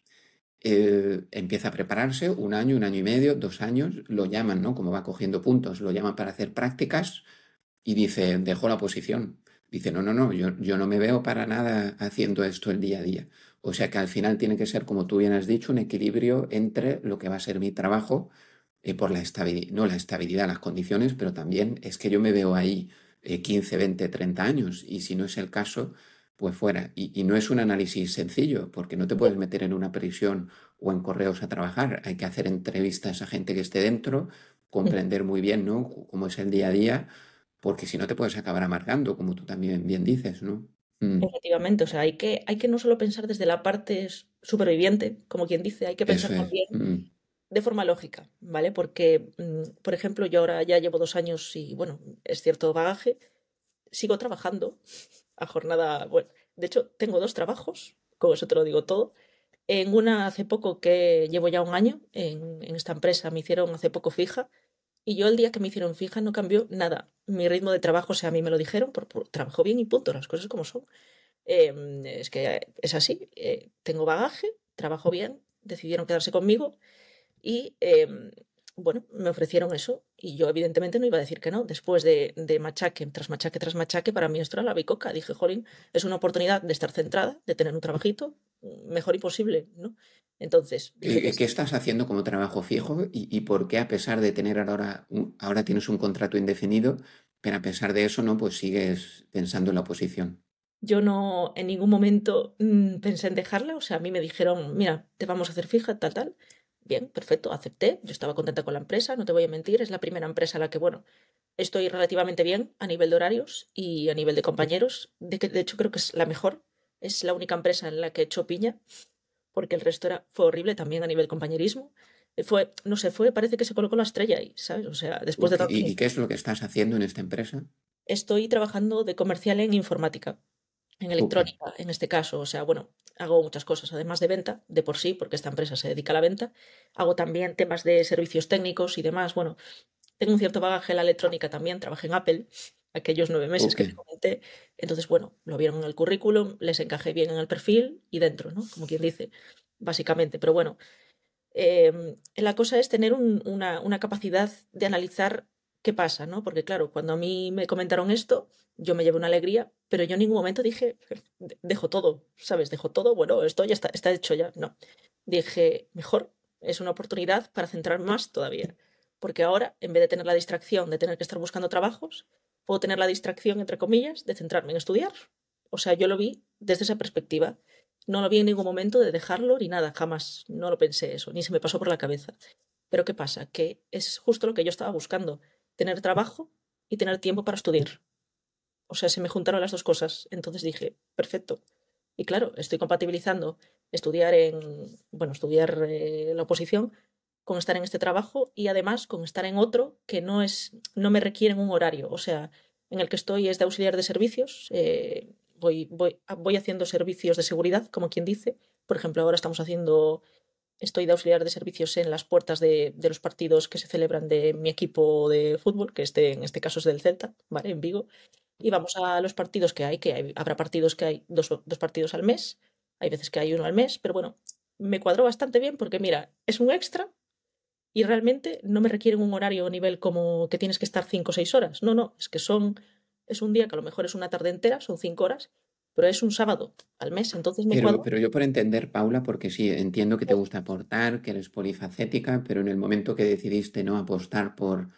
empieza a prepararse un año, un año y medio, dos años, lo llaman, ¿no? Como va cogiendo puntos, lo llaman para hacer prácticas y dice, dejó la oposición. Dice, no, no, no, yo, yo no me veo para nada haciendo esto el día a día. O sea que al final tiene que ser, como tú bien has dicho, un equilibrio entre lo que va a ser mi trabajo eh, por la estabilidad, no la estabilidad, las condiciones, pero también es que yo me veo ahí 15, 20, 30 años y si no es el caso, pues fuera. Y, no es un análisis sencillo, porque no te puedes meter en una prisión o en correos a trabajar. Hay que hacer entrevistas a gente que esté dentro, comprender muy bien ¿no? cómo es el día a día, porque si no te puedes acabar amargando, como tú también bien dices, ¿no? Mm. Efectivamente, o sea, hay que, hay que no solo pensar desde la parte superviviente, como quien dice, hay que pensar también mm. de forma lógica, ¿vale? Porque, mm, por ejemplo, yo ahora ya llevo dos años y, bueno, es cierto bagaje, sigo trabajando a jornada, bueno, de hecho, tengo dos trabajos, como eso te lo digo todo. En una hace poco que llevo ya un año en, en esta empresa, me hicieron hace poco fija, y yo el día que me hicieron fija no cambió nada. Mi ritmo de trabajo, o sea, a mí me lo dijeron, por, trabajo bien y punto, las cosas como son. Em, es que es así, eh, tengo bagaje, trabajo bien, decidieron quedarse conmigo y em, bueno, me ofrecieron eso y yo evidentemente no iba a decir que no. Después de, de, machaque tras machaque tras machaque, para mí esto era la bicoca. Dije, jolín, es una oportunidad de estar centrada, de tener un trabajito mejor imposible, ¿no? Entonces. ¿Qué, estás haciendo como trabajo fijo y, por qué, a pesar de tener ahora, ahora tienes un contrato indefinido, pero a pesar de eso, no, pues sigues pensando en la oposición? Yo no en ningún momento mm, pensé en dejarla, o sea, a mí me dijeron, mira, te vamos a hacer fija, tal, tal. Bien, perfecto, acepté. Yo estaba contenta con la empresa, no te voy a mentir, es la primera empresa a la que, bueno, estoy relativamente bien a nivel de horarios y a nivel de compañeros. De, que, de hecho, creo que es la mejor. Es la única empresa en la que he hecho piña porque el resto era, fue horrible también a nivel compañerismo. Eh, fue, no sé, fue, parece que se colocó la estrella ahí, ¿sabes? O sea, después de ¿Y, ¿Y qué es lo que estás haciendo en esta empresa? Estoy trabajando de comercial en informática, en electrónica, en este caso. O sea, bueno, hago muchas cosas, además de venta, de por sí, porque esta empresa se dedica a la venta. Hago también temas de servicios técnicos y demás. Bueno, tengo un cierto bagaje en la electrónica también, trabajé en Apple aquellos nueve meses que te comenté. Entonces, bueno, lo vieron en el currículum, les encajé bien en el perfil y dentro, ¿no? Como quien dice, básicamente. Pero bueno, em, la cosa es tener una, una, capacidad de analizar qué pasa, ¿no? Porque claro, cuando a mí me comentaron esto, yo me llevé una alegría, pero yo en ningún momento dije, dejo todo, ¿sabes? Dejo todo, bueno, esto ya está, está hecho ya. No. Dije, mejor, es una oportunidad para centrar más todavía. Porque ahora, en vez de tener la distracción de tener que estar buscando trabajos, puedo tener la distracción, entre comillas, de centrarme en estudiar. O sea, yo lo vi desde esa perspectiva. No lo vi en ningún momento de dejarlo ni nada, jamás. No lo pensé eso, ni se me pasó por la cabeza. Pero ¿qué pasa? Que es justo lo que yo estaba buscando. Tener trabajo y tener tiempo para estudiar. O sea, se me juntaron las dos cosas. Entonces dije, perfecto. Y claro, estoy compatibilizando estudiar en, bueno, estudiar eh, la oposición con estar en este trabajo y además con estar en otro que no es, no me requiere un horario. O sea, en el que estoy es de auxiliar de servicios. Eh, voy, voy, voy haciendo servicios de seguridad, como quien dice. Por ejemplo, ahora estamos haciendo, estoy de auxiliar de servicios en las puertas de, de los partidos que se celebran de mi equipo de fútbol, que este, en este caso es del Celta, ¿vale? En Vigo. Y vamos a los partidos que hay, que hay, habrá partidos que hay dos, dos partidos al mes, hay veces que hay uno al mes, pero bueno, me cuadró bastante bien porque mira, es un extra y realmente no me requieren un horario a nivel como que tienes que estar cinco o seis horas. No, no, es que son, es un día que a lo mejor es una tarde entera, son cinco horas, pero es un sábado al mes, entonces me pero, pero yo por entender, Paula, porque sí, entiendo que te gusta aportar, que eres polifacética, pero en el momento que decidiste no apostar por,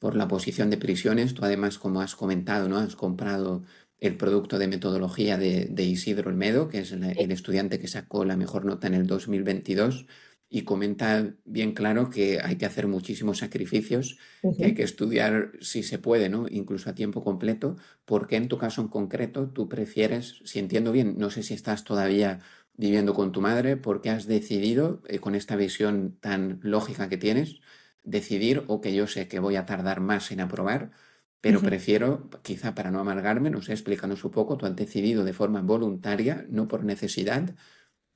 por la posición de prisiones, tú además, como has comentado, ¿no? Has comprado el producto de metodología de, de Isidro Olmedo, que es el estudiante que sacó la mejor nota en el 2022 y comenta bien claro que hay que hacer muchísimos sacrificios, que hay que estudiar si se puede, ¿no? Incluso a tiempo completo, porque en tu caso en concreto tú prefieres, si entiendo bien, no sé si estás todavía viviendo con tu madre, porque has decidido, eh, con esta visión tan lógica que tienes, decidir, o que yo sé que voy a tardar más en aprobar, pero prefiero, quizá para no amargarme, no sé, explícanos un poco, tú has decidido de forma voluntaria, no por necesidad,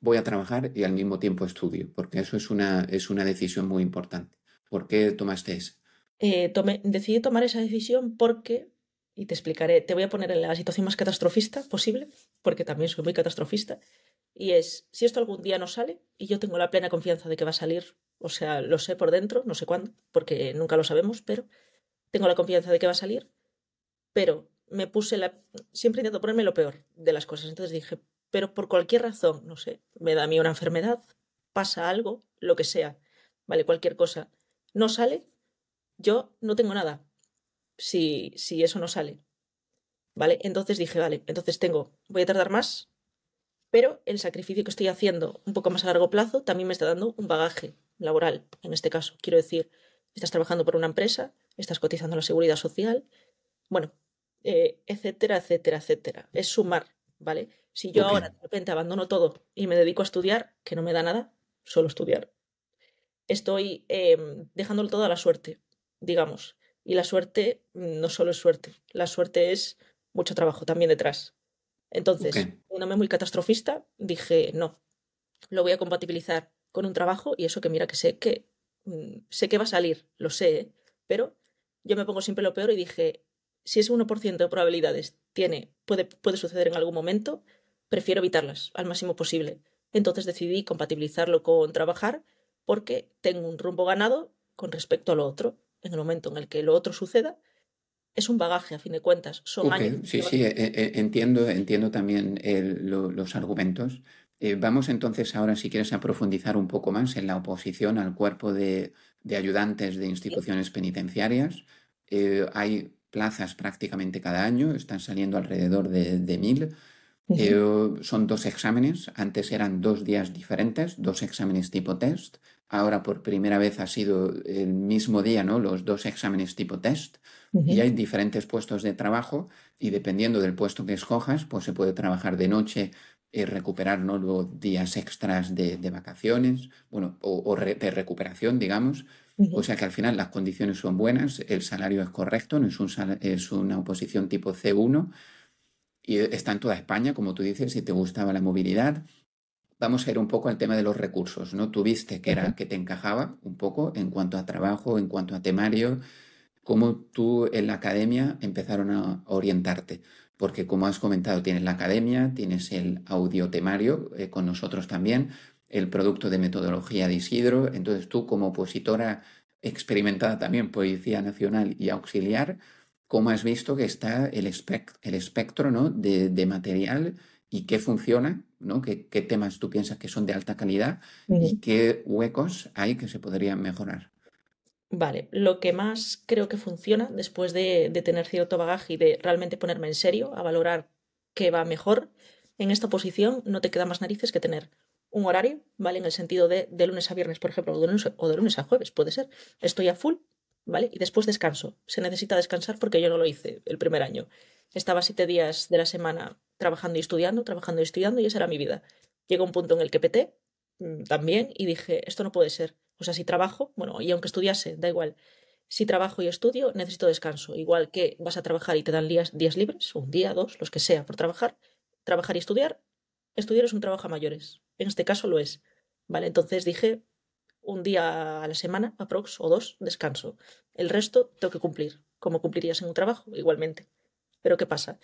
voy a trabajar y al mismo tiempo estudio, porque eso es una, es una decisión muy importante. ¿Por qué tomaste esa? Eh, decidí tomar esa decisión porque, y te explicaré, te voy a poner en la situación más catastrofista posible, porque también soy muy catastrofista, y es, si esto algún día no sale, y yo tengo la plena confianza de que va a salir, o sea, lo sé por dentro, no sé cuándo, porque nunca lo sabemos, pero tengo la confianza de que va a salir, pero me puse la... Siempre intento ponerme lo peor de las cosas, entonces dije, pero por cualquier razón, no sé, me da a mí una enfermedad, pasa algo, lo que sea, vale, cualquier cosa, no sale, yo no tengo nada si, si eso no sale. ¿Vale? Entonces dije, vale, entonces tengo, voy a tardar más, pero el sacrificio que estoy haciendo un poco más a largo plazo también me está dando un bagaje laboral, en este caso. Quiero decir, estás trabajando por una empresa, estás cotizando la seguridad social, bueno, eh, etcétera, etcétera, etcétera. Es sumar, ¿vale? Si yo ahora de repente abandono todo y me dedico a estudiar, que no me da nada, solo estudiar, estoy dejándolo todo a la suerte, digamos. Y la suerte no solo es suerte, la suerte es mucho trabajo también detrás. Entonces, no me muy catastrofista, dije, no, lo voy a compatibilizar con un trabajo y eso que mira que sé que mm, sé que va a salir, lo sé, ¿eh? pero yo me pongo siempre lo peor y dije, si ese 1% de probabilidades tiene, puede, puede suceder en algún momento, prefiero evitarlas al máximo posible. Entonces decidí compatibilizarlo con trabajar porque tengo un rumbo ganado con respecto a lo otro. En el momento en el que lo otro suceda, es un bagaje, a fin de cuentas. Son años. Sí, sí, e, e, entiendo, entiendo también los argumentos. Eh, vamos entonces ahora, si quieres, a profundizar un poco más en la oposición al cuerpo de, ayudantes de instituciones penitenciarias. Eh, hay plazas prácticamente cada año, están saliendo alrededor de, de mil. Eh, son dos exámenes, antes eran dos días diferentes, dos exámenes tipo test, ahora por primera vez ha sido el mismo día, ¿no? Los dos exámenes tipo test y hay diferentes puestos de trabajo y dependiendo del puesto que escojas, pues se puede trabajar de noche y recuperar ¿no? los días extras de, vacaciones, bueno, o, de recuperación, digamos. O sea que al final las condiciones son buenas, el salario es correcto, no es, un es una oposición tipo C1 y está en toda España, como tú dices, si te gustaba la movilidad. Vamos a ir un poco al tema de los recursos, ¿no? Tuviste que era que te encajaba un poco en cuanto a trabajo, en cuanto a temario, cómo tú en la academia empezaron a orientarte, porque como has comentado, tienes la academia, tienes el audio temario eh, con nosotros también, el producto de metodología de Isidro, entonces tú como opositora experimentada también, Policía Nacional y Auxiliar, cómo has visto que está el, el espectro ¿no? de, material y qué funciona, ¿no? ¿Qué, temas tú piensas que son de alta calidad y qué huecos hay que se podrían mejorar. Vale, lo que más creo que funciona después de, tener cierto bagaje y de realmente ponerme en serio a valorar qué va mejor, en esta posición no te queda más narices que tener un horario, ¿vale? En el sentido de, de lunes a viernes, por ejemplo, o de lunes, o de lunes a jueves, puede ser. Estoy a full ¿vale? Y después descanso. Se necesita descansar porque yo no lo hice el primer año. Estaba siete días de la semana trabajando y estudiando, trabajando y estudiando, y esa era mi vida. Llegó un punto en el que peté mm, también y dije, esto no puede ser. O sea, si trabajo, bueno, y aunque estudiase, da igual. Si trabajo y estudio, necesito descanso. Igual que vas a trabajar y te dan días, días libres, un día, dos, los que sea, por trabajar, trabajar y estudiar, estudiar es un trabajo a mayores. En este caso lo es. ¿Vale? Entonces dije, un día a la semana, aprox, o dos, descanso. El resto tengo que cumplir, como cumplirías en un trabajo, igualmente. Pero ¿qué pasa?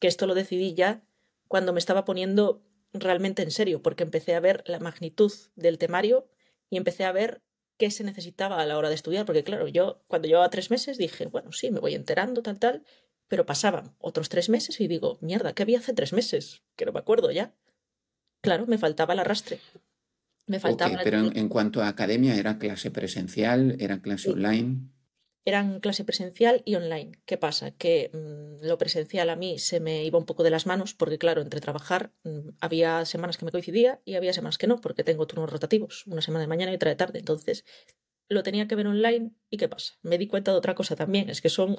Que esto lo decidí ya cuando me estaba poniendo realmente en serio, porque empecé a ver la magnitud del temario y empecé a ver qué se necesitaba a la hora de estudiar, porque claro, yo cuando llevaba tres meses dije, bueno, sí, me voy enterando, tal, tal, pero pasaban otros tres meses y digo, mierda, ¿qué había hace tres meses? Que no me acuerdo ya. Claro, me faltaba el arrastre. Me faltaba pero en, cuanto a academia, ¿era clase presencial? ¿Era clase online? Eran clase presencial y online. ¿Qué pasa? Que mm, lo presencial a mí se me iba un poco de las manos porque, claro, entre trabajar mm, había semanas que me coincidía y había semanas que no, porque tengo turnos rotativos, una semana de mañana y otra de tarde. Entonces, lo tenía que ver online y ¿qué pasa? Me di cuenta de otra cosa también, es que son,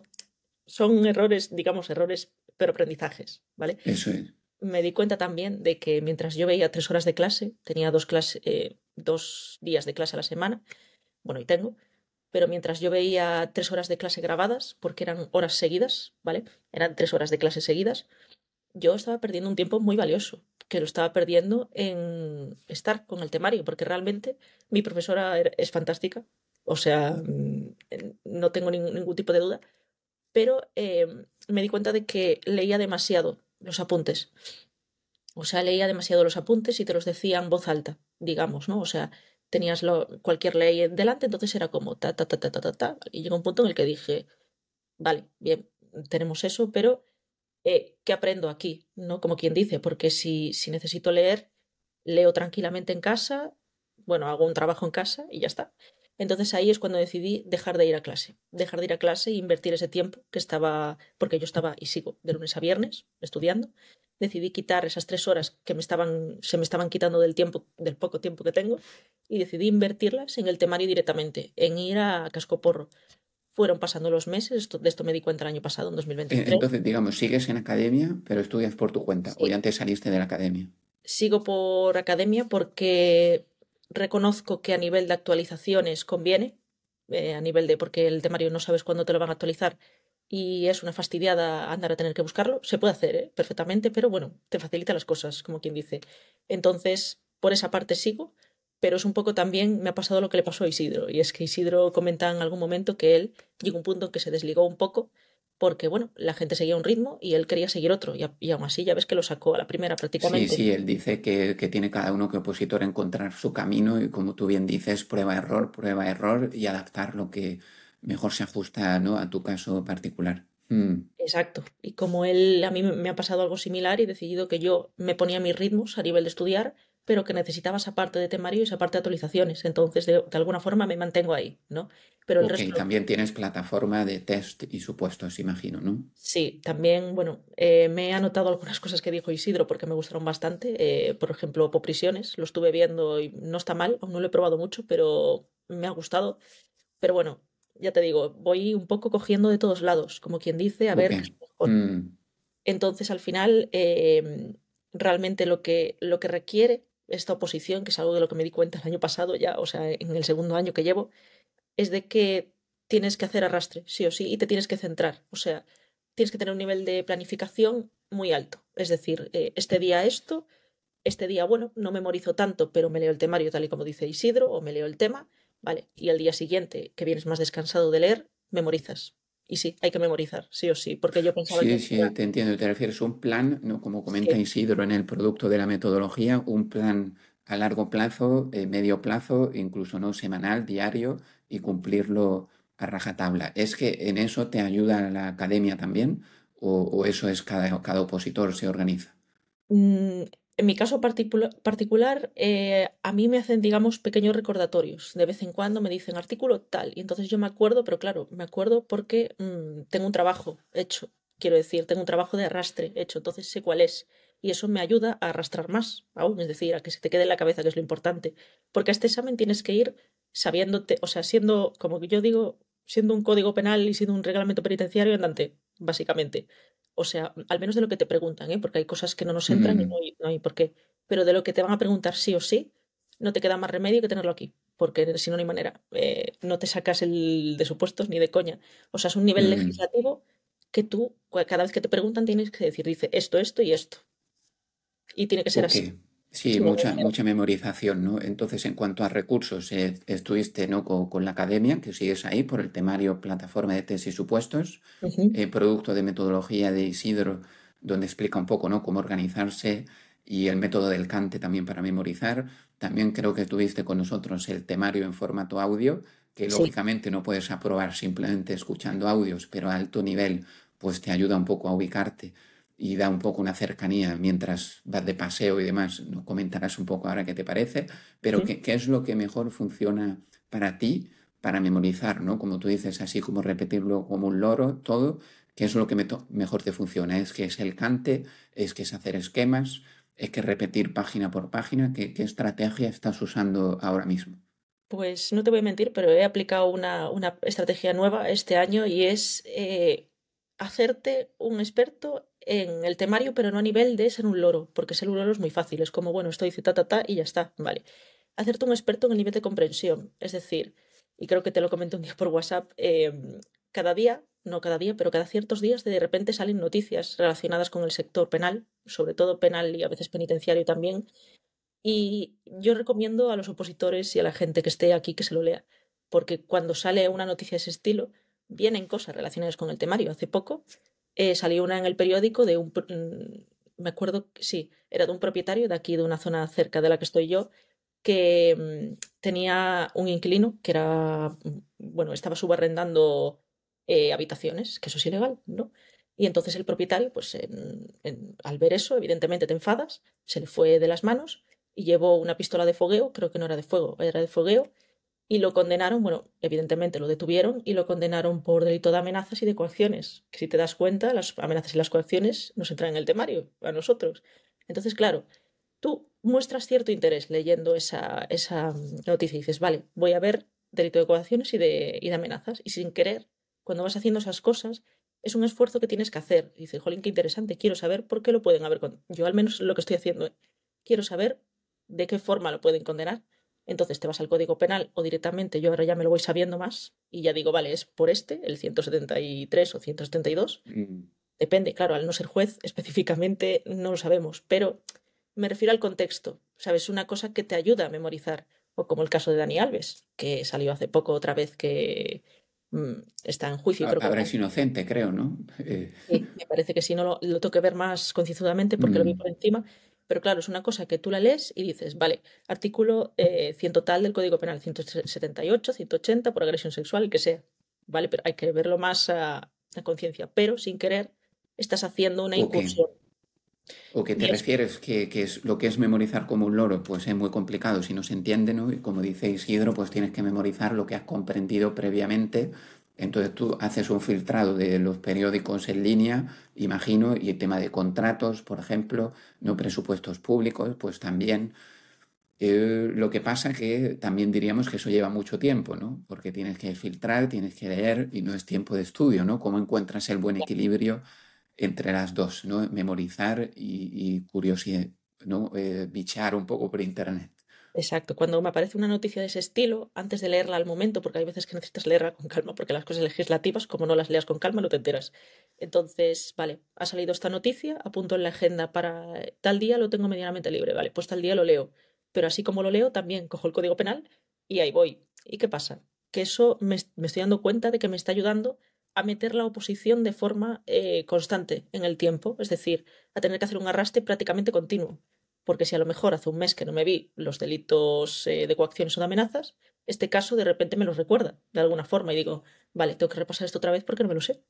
son errores, digamos, errores, pero aprendizajes, ¿vale? Eso es me di cuenta también de que mientras yo veía tres horas de clase, tenía dos, eh, dos días de clase a la semana, bueno, y tengo, pero mientras yo veía tres horas de clase grabadas, porque eran horas seguidas, ¿vale? Eran tres horas de clase seguidas, yo estaba perdiendo un tiempo muy valioso, que lo estaba perdiendo en estar con el temario, porque realmente mi profesora es fantástica, o sea, mm, no tengo ningún, tipo de duda, pero eh, me di cuenta de que leía demasiado los apuntes. O sea, leía demasiado los apuntes y te los decía en voz alta, digamos, ¿no? O sea, tenías cualquier ley delante, entonces era como ta, ta, ta, ta, ta, ta, ta. Y llegó un punto en el que dije, vale, bien, tenemos eso, pero eh, ¿qué aprendo aquí? ¿No? Como quien dice, porque si, si necesito leer, leo tranquilamente en casa, bueno, hago un trabajo en casa y ya está. Entonces ahí es cuando decidí dejar de ir a clase, dejar de ir a clase e invertir ese tiempo que estaba, porque yo estaba y sigo de lunes a viernes estudiando, decidí quitar esas tres horas que me estaban, se me estaban quitando del tiempo, del poco tiempo que tengo, y decidí invertirlas en el temario directamente, en ir a Cascoporro. Fueron pasando los meses, de esto me di cuenta el año pasado, en 2023. Entonces, digamos, sigues en academia, pero estudias por tu cuenta, o ya antes saliste de la academia. Sigo por academia porque reconozco que a nivel de actualizaciones conviene, eh, a nivel de porque el temario no sabes cuándo te lo van a actualizar y es una fastidiada andar a tener que buscarlo. Se puede hacer ¿eh? perfectamente, pero bueno, te facilita las cosas, como quien dice. Entonces, por esa parte sigo, pero es un poco también me ha pasado lo que le pasó a Isidro, y es que Isidro comenta en algún momento que él llegó a un punto en que se desligó un poco porque, bueno, la gente seguía un ritmo y él quería seguir otro, y, y aún así ya ves que lo sacó a la primera prácticamente. Sí, sí, él dice que, que tiene cada uno que opositor encontrar su camino y como tú bien dices, prueba-error, prueba-error y adaptar lo que mejor se ajusta ¿no? a tu caso particular. Mm. Exacto. Y como él, a mí me ha pasado algo similar y he decidido que yo me ponía mis ritmos a nivel de estudiar pero que necesitaba esa parte de temario y esa parte de actualizaciones. Entonces, de, alguna forma me mantengo ahí, ¿no? Pero el resto... también tienes plataforma de test y supuestos, imagino, ¿no? Sí, también, bueno, eh, me he anotado algunas cosas que dijo Isidro porque me gustaron bastante. Eh, por ejemplo, Poprisiones, lo estuve viendo y no está mal, aún no lo he probado mucho, pero me ha gustado. Pero bueno, ya te digo, voy un poco cogiendo de todos lados, como quien dice, a ver mm. Entonces, al final, eh, realmente lo que, lo que requiere esta oposición, que es algo de lo que me di cuenta el año pasado ya, o sea, en el segundo año que llevo, es de que tienes que hacer arrastre, sí o sí, y te tienes que centrar. O sea, tienes que tener un nivel de planificación muy alto. Es decir, eh, este día esto, este día, bueno, no memorizo tanto, pero me leo el temario tal y como dice Isidro, o me leo el tema, ¿vale? Y al día siguiente, que vienes más descansado de leer, memorizas. Y sí, hay que memorizar, sí o sí, porque yo pensaba sí, Sí, te entiendo, te refieres a un plan, ¿no? como comenta Isidro en el producto de la metodología, un plan a largo plazo, eh, medio plazo, incluso no semanal, diario, y cumplirlo a rajatabla. ¿Es que en eso te ayuda la academia también? ¿O, eso es cada, cada opositor se organiza? Mm, en mi caso particular, eh, a mí me hacen, digamos, pequeños recordatorios. De vez en cuando me dicen artículo tal. Y entonces yo me acuerdo, pero claro, me acuerdo porque mm, tengo un trabajo hecho. Quiero decir, tengo un trabajo de arrastre hecho. Entonces sé cuál es. Y eso me ayuda a arrastrar más aún. Es decir, a que se te quede en la cabeza, que es lo importante. Porque a este examen tienes que ir sabiéndote, o sea, siendo, como yo digo, siendo un código penal y siendo un reglamento penitenciario andante, básicamente. O sea, al menos de lo que te preguntan, ¿eh? porque hay cosas que no nos entran y mm. no hay, por qué. Pero de lo que te van a preguntar sí o sí, no te queda más remedio que tenerlo aquí, porque si no, no hay manera. Eh, no te sacas el de supuestos ni de coña. O sea, es un nivel mm. legislativo que tú, cada vez que te preguntan, tienes que decir, dice esto, esto y esto. Y tiene que ser así. Sí, mucha, mucha memorización, ¿no? Entonces, en cuanto a recursos, eh, estuviste ¿no? Con, la academia, que sigues ahí, por el temario Plataforma de Tesis y Supuestos, eh, producto de metodología de Isidro, donde explica un poco ¿no? cómo organizarse y el método del Cante también para memorizar. También creo que tuviste con nosotros el temario en formato audio, que lógicamente no puedes aprobar simplemente escuchando audios, pero a alto nivel, pues te ayuda un poco a ubicarte y da un poco una cercanía mientras vas de paseo y demás. Nos comentarás un poco ahora qué te parece, pero ¿qué, es lo que mejor funciona para ti para memorizar, ¿no? Como tú dices, así como repetirlo como un loro, todo, ¿qué es lo que mejor te funciona? ¿Es que es el cante? ¿Es que es hacer esquemas? ¿Es que repetir página por página? ¿Qué, estrategia estás usando ahora mismo? Pues no te voy a mentir, pero he aplicado una, estrategia nueva este año y es eh, hacerte un experto en el temario, pero no a nivel de ser un loro, porque ser un loro es muy fácil, es como, bueno, esto dice ta, ta, ta y ya está, vale. Hacerte un experto en el nivel de comprensión, es decir, y creo que te lo comenté un día por WhatsApp, em, cada día, no cada día, pero cada ciertos días de repente salen noticias relacionadas con el sector penal, sobre todo penal y a veces penitenciario también, y yo recomiendo a los opositores y a la gente que esté aquí que se lo lea, porque cuando sale una noticia de ese estilo, vienen cosas relacionadas con el temario. Hace poco eh, salió una en el periódico de un, mm, me acuerdo, sí, era de un propietario de aquí, de una zona cerca de la que estoy yo, que mm, tenía un inquilino que era, mm, bueno, estaba subarrendando eh, habitaciones, que eso es ilegal, ¿no? Y entonces el propietario, pues al ver eso, evidentemente te enfadas, se le fue de las manos y llevó una pistola de fogueo, creo que no era de fuego, era de fogueo, y lo condenaron, bueno, evidentemente lo detuvieron y lo condenaron por delito de amenazas y de coacciones, que si te das cuenta, las amenazas y las coacciones nos entran en el temario, a nosotros. Entonces, claro, tú muestras cierto interés leyendo esa, esa noticia y dices, vale, voy a ver delito de coacciones y de, y de amenazas, y sin querer, cuando vas haciendo esas cosas, es un esfuerzo que tienes que hacer. Y dices, jolín, qué interesante, quiero saber por qué lo pueden haber. Yo al menos lo que estoy haciendo, ¿eh? quiero saber de qué forma lo pueden condenar entonces te vas al Código Penal o directamente, yo ahora ya me lo voy sabiendo más y ya digo, vale, es por este, el 173 o 172. Mm. Depende, claro, al no ser juez específicamente no lo sabemos, pero me refiero al contexto, ¿sabes? Una cosa que te ayuda a memorizar, o como el caso de Dani Alves, que salió hace poco otra vez que mm, está en juicio. Ahora es inocente, creo, ¿no? Eh. Sí, me parece que sí, no lo, lo tengo que ver más concienzudamente porque lo vi mm. por encima, pero claro, es una cosa que tú la lees y dices, vale, artículo eh, tal del Código Penal, 178, 180, por agresión sexual, el que sea. Vale, pero hay que verlo más a, conciencia. Pero sin querer, estás haciendo una incursión. ¿O que te refieres que, es lo que es memorizar como un loro? Pues es muy complicado si no se entiende, ¿no? Y como dice Isidro, pues tienes que memorizar lo que has comprendido previamente entonces tú haces un filtrado de los periódicos en línea, imagino, y el tema de contratos, por ejemplo, no presupuestos públicos, pues también. Eh, lo que pasa que también diríamos que eso lleva mucho tiempo, ¿no? Porque tienes que filtrar, tienes que leer y no es tiempo de estudio, ¿no? ¿Cómo encuentras el buen equilibrio entre las dos, ¿no? Memorizar y, curiosidad, ¿no? Eh, bichar un poco por internet. Exacto, cuando me aparece una noticia de ese estilo, antes de leerla al momento, porque hay veces que necesitas leerla con calma, porque las cosas legislativas, como no las leas con calma, no te enteras. Entonces, vale, ha salido esta noticia, apunto en la agenda para tal día, lo tengo medianamente libre, vale, pues tal día lo leo. Pero así como lo leo, también cojo el código penal y ahí voy. ¿Y qué pasa? Que eso me, estoy dando cuenta de que me está ayudando a meter la oposición de forma eh, constante en el tiempo, es decir, a tener que hacer un arrastre prácticamente continuo porque si a lo mejor hace un mes que no me vi los delitos eh, de coacciones o de amenazas, este caso de repente me los recuerda de alguna forma y digo, vale, tengo que repasar esto otra vez porque no me lo sé.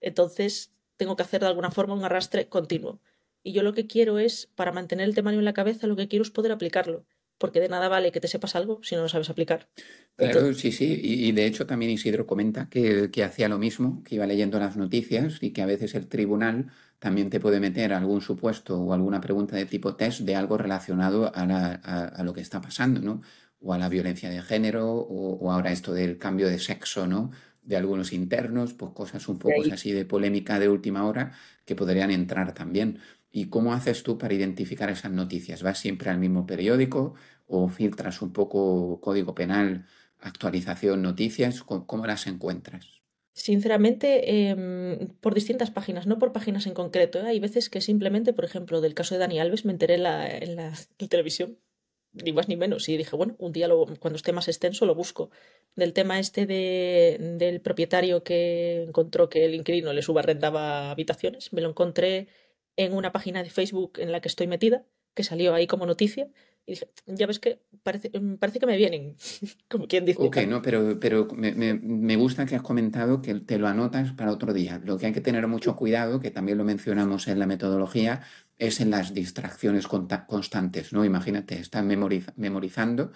Entonces, tengo que hacer de alguna forma un arrastre continuo. Y yo lo que quiero es, para mantener el temario en la cabeza, lo que quiero es poder aplicarlo porque de nada vale que te sepas algo si no lo sabes aplicar. Claro, sí, sí. Y, de hecho también Isidro comenta que, que, hacía lo mismo, que iba leyendo las noticias y que a veces el tribunal también te puede meter algún supuesto o alguna pregunta de tipo test de algo relacionado a, lo que está pasando, ¿no? O a la violencia de género o, ahora esto del cambio de sexo, ¿no? de algunos internos, pues cosas un poco así de polémica de última hora que podrían entrar también. ¿Y cómo haces tú para identificar esas noticias? ¿Vas siempre al mismo periódico o filtras un poco código penal, actualización, noticias? ¿Cómo, las encuentras? Sinceramente, em, por distintas páginas, no por páginas en concreto. ¿eh? Hay veces que simplemente, por ejemplo, del caso de Dani Alves, me enteré en la, televisión, ni más ni menos, y dije, bueno, un día cuando esté más extenso lo busco. Del tema este de, del propietario que encontró que el inquilino le subarrendaba habitaciones, me lo encontré en una página de Facebook en la que estoy metida, que salió ahí como noticia, y dije, ya ves que parece, mm, parece que me vienen, como quien dice. Ok, no, pero, pero me, me, gusta que has comentado que te lo anotas para otro día. Lo que hay que tener mucho cuidado, que también lo mencionamos en la metodología, es en las distracciones constantes, ¿no? Imagínate, estás memorizando,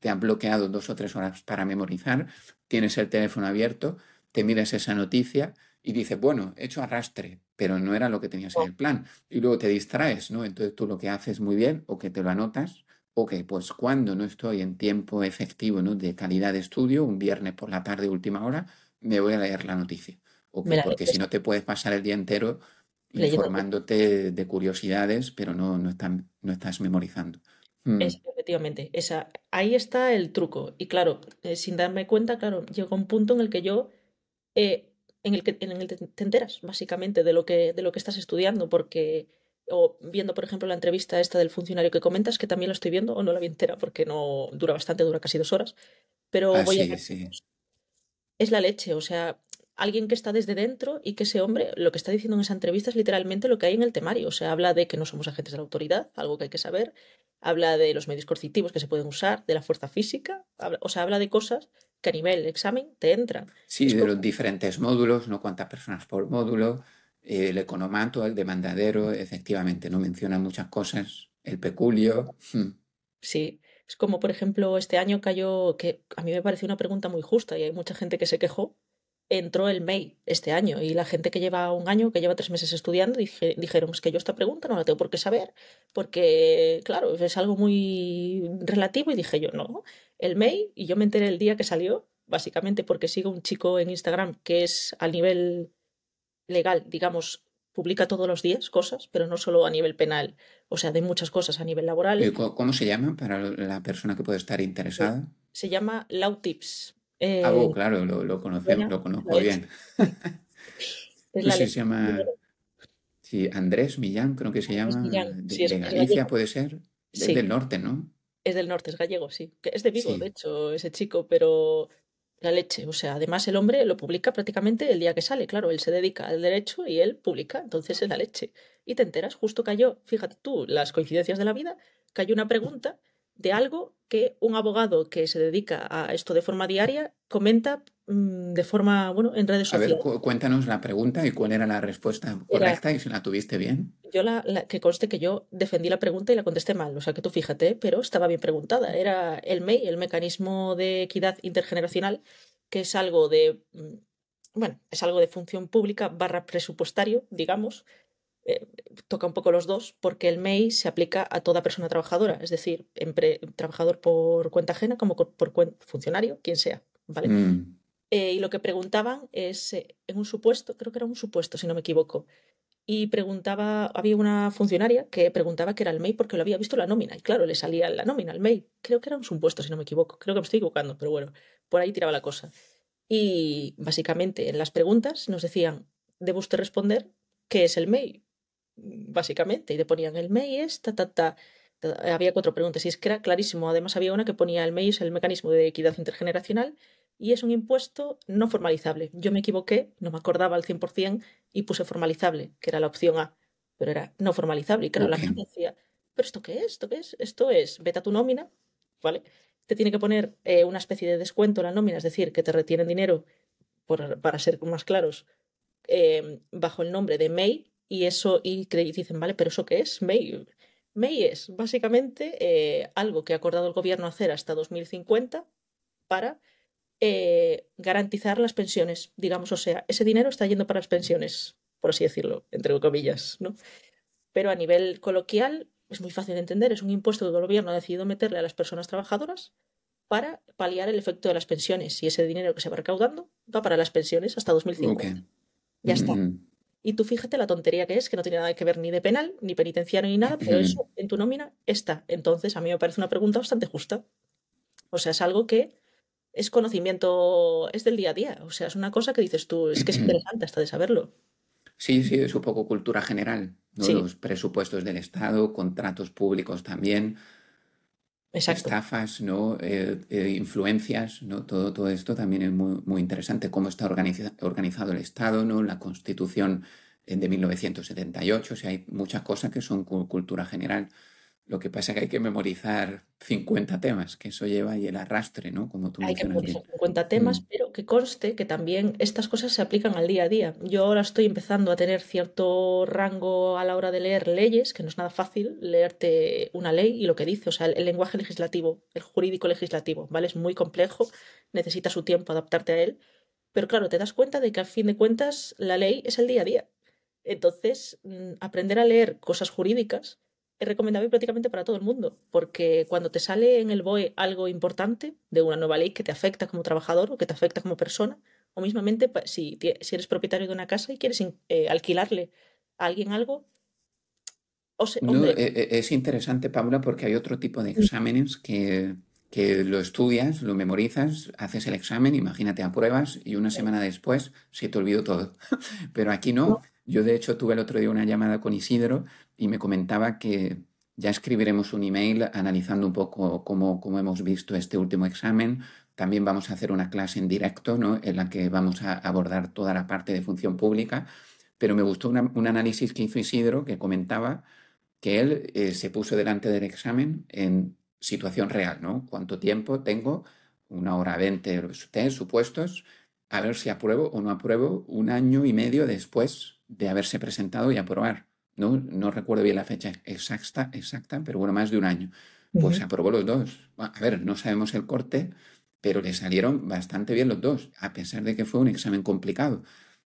te han bloqueado dos o tres horas para memorizar, tienes el teléfono abierto, te miras esa noticia y dices, bueno, he hecho arrastre, pero no era lo que tenías en el plan. Y luego te distraes, ¿no? Entonces tú lo que haces muy bien, o que te lo anotas, o que pues cuando no estoy en tiempo efectivo, ¿no? De calidad de estudio, un viernes por la tarde, última hora, me voy a leer la noticia. porque si no te puedes pasar el día entero informándote de curiosidades, pero no, no, no estás memorizando. Mm. efectivamente, esa, ahí está el truco. Y claro, eh, sin darme cuenta, claro, llega un punto en el que yo eh, en el que, en el te enteras básicamente de lo que, de lo que estás estudiando, porque o viendo, por ejemplo, la entrevista esta del funcionario que comentas, que también lo estoy viendo, o no la vi entera porque no dura bastante, dura casi dos horas, pero ah, voy a... Sí. Es la leche, o sea, alguien que está desde dentro y que ese hombre lo que está diciendo en esa entrevista es literalmente lo que hay en el temario, o sea, habla de que no somos agentes de la autoridad, algo que hay que saber, habla de los medios coercitivos que se pueden usar, de la fuerza física, o sea, habla de cosas que a nivel examen te entran. Sí, de los diferentes módulos, no cuántas personas por módulo, el economato, el demandadero, efectivamente, no menciona muchas cosas, el peculio. Hmm. Sí, es como por ejemplo este año cayó, que a mí me pareció una pregunta muy justa y hay mucha gente que se quejó, entró el MEI este año y la gente que lleva un año, que lleva tres meses estudiando, dijeron, es que yo esta pregunta no la tengo por qué saber, porque claro, es algo muy relativo y dije yo, no, el MEI y yo me enteré el día que salió, básicamente porque sigo un chico en Instagram que es a nivel legal, digamos, publica todos los días cosas, pero no solo a nivel penal, o sea, de muchas cosas a nivel laboral. Eh, ¿Cómo se llama para la persona que puede estar interesada? Se llama Lautips. ah, oh, claro, lo, lo, conocemos, lo conozco bien. no sé se llama... Sí, Andrés Millán, creo que se llama. de, Galicia, puede ser. Es del norte, ¿no? Es del norte, es gallego, sí. Es de Vigo, de hecho, ese chico, pero la leche. O sea, además el hombre lo publica prácticamente el día que sale. Claro, él se dedica al derecho y él publica, entonces es la leche. Y te enteras, justo cayó, fíjate tú, las coincidencias de la vida, cayó una pregunta de algo que un abogado que se dedica a esto de forma diaria comenta de forma, bueno, en redes sociales. A ver, cuéntanos la pregunta y cuál era la respuesta correcta y si la tuviste bien. Yo la, que conste que yo defendí la pregunta y la contesté mal, o sea que tú fíjate, pero estaba bien preguntada. Era el MEI, el mecanismo de equidad intergeneracional, que es algo de, mm, bueno, es algo de función pública barra presupuestario, digamos, eh, toca un poco los dos, porque el MEI se aplica a toda persona trabajadora, es decir, trabajador por cuenta ajena como por funcionario, quien sea. ¿vale? Mm. Eh, y lo que preguntaban es, eh, en un supuesto, creo que era un supuesto, si no me equivoco, y preguntaba, había una funcionaria que preguntaba que era el MEI porque lo había visto la nómina, y claro, le salía la nómina, el MEI. Creo que era un supuesto, si no me equivoco, creo que me estoy equivocando, pero bueno, por ahí tiraba la cosa. Y básicamente en las preguntas nos decían, debe usted responder qué es el MEI, básicamente, y le ponían el MEI es ta, ta, ta. Había cuatro preguntas y es que era clarísimo. Además había una que ponía el MEI es el mecanismo de equidad intergeneracional y es un impuesto no formalizable. Yo me equivoqué, no me acordaba al 100% y puse formalizable, que era la opción A, pero era no formalizable. Y claro, la gente decía, ¿pero esto qué es? ¿Esto qué es? Esto es, vete a tu nómina, ¿vale? Te tiene que poner eh, una especie de descuento en la nómina, es decir, que te retienen dinero, para ser más claros, eh, bajo el nombre de MEI, y eso, y dicen, vale, pero ¿eso qué es? MEI. MEI es básicamente eh, algo que ha acordado el gobierno hacer hasta 2050 para eh, garantizar las pensiones, digamos, o sea, ese dinero está yendo para las pensiones, por así decirlo, entre comillas, ¿no? Pero a nivel coloquial es muy fácil de entender, es un impuesto que el gobierno ha decidido meterle a las personas trabajadoras para paliar el efecto de las pensiones. Y ese dinero que se va recaudando va para las pensiones hasta 2050. Ya está. Mm. Y tú fíjate la tontería que es, que no tiene nada que ver ni de penal, ni penitenciario, ni nada, pero eso en tu nómina está. Entonces, a mí me parece una pregunta bastante justa. O sea, es algo que es conocimiento, es del día a día. O sea, es una cosa que dices tú, es que es interesante hasta de saberlo. Sí, sí, es un poco cultura general. Los presupuestos del Estado, contratos públicos también. Estafas, ¿no? Eh, eh, influencias, ¿no? Todo, todo esto también es muy, muy interesante. Cómo está organizado el Estado, ¿no? La Constitución de 1978. O sea, hay muchas cosas que son cultura general. Lo que pasa es que hay que memorizar 50 temas, que eso lleva y el arrastre, ¿no? Como tú hay que memorizar 50 temas, mm. pero que conste que también estas cosas se aplican al día a día. Yo ahora estoy empezando a tener cierto rango a la hora de leer leyes, que no es nada fácil leerte una ley y lo que dice, o sea, el, lenguaje legislativo, el jurídico legislativo, ¿vale? Es muy complejo, necesita su tiempo adaptarte a él, pero claro, te das cuenta de que al fin de cuentas la ley es el día a día. Entonces, mm, aprender a leer cosas jurídicas recomendable prácticamente para todo el mundo, porque cuando te sale en el BOE algo importante de una nueva ley que te afecta como trabajador o que te afecta como persona, o mismamente si, si eres propietario de una casa y quieres eh, alquilarle a alguien algo, o e, e, es interesante, Paula, porque hay otro tipo de exámenes que, que lo estudias, lo memorizas, haces el examen, imagínate, apruebas y una semana después se te olvidó todo. Pero aquí no. Yo, de hecho, tuve el otro día una llamada con Isidro y me comentaba que ya escribiremos un email analizando un poco cómo, hemos visto este último examen. También vamos a hacer una clase en directo ¿no? en la que vamos a abordar toda la parte de función pública. Pero me gustó un análisis que hizo Isidro que comentaba que él eh, se puso delante del examen en situación real, ¿no? ¿Cuánto tiempo tengo? Una hora veinte test, supuestos, a ver si apruebo o no apruebo un año y medio después de haberse presentado y aprobar. No, no recuerdo bien la fecha exacta, exacta, pero bueno, más de un año. Pues se aprobó los dos. A ver, no sabemos el corte, pero le salieron bastante bien los dos, a pesar de que fue un examen complicado.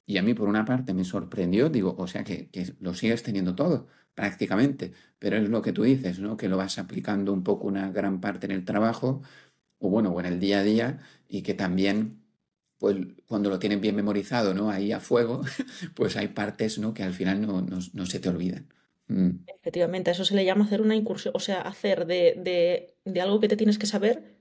Y a mí, por una parte, me sorprendió, digo, o sea, que, que, lo sigues teniendo todo, prácticamente, pero es lo que tú dices, ¿no? Que lo vas aplicando un poco una gran parte en el trabajo, o bueno, o en el día a día, y que también pues cuando lo tienes bien memorizado, ¿no? Ahí a fuego, pues hay partes, ¿no? Que al final no, no, se te olvidan. Mm. Efectivamente, a eso se le llama hacer una incursión, o sea, hacer de, de, algo que te tienes que saber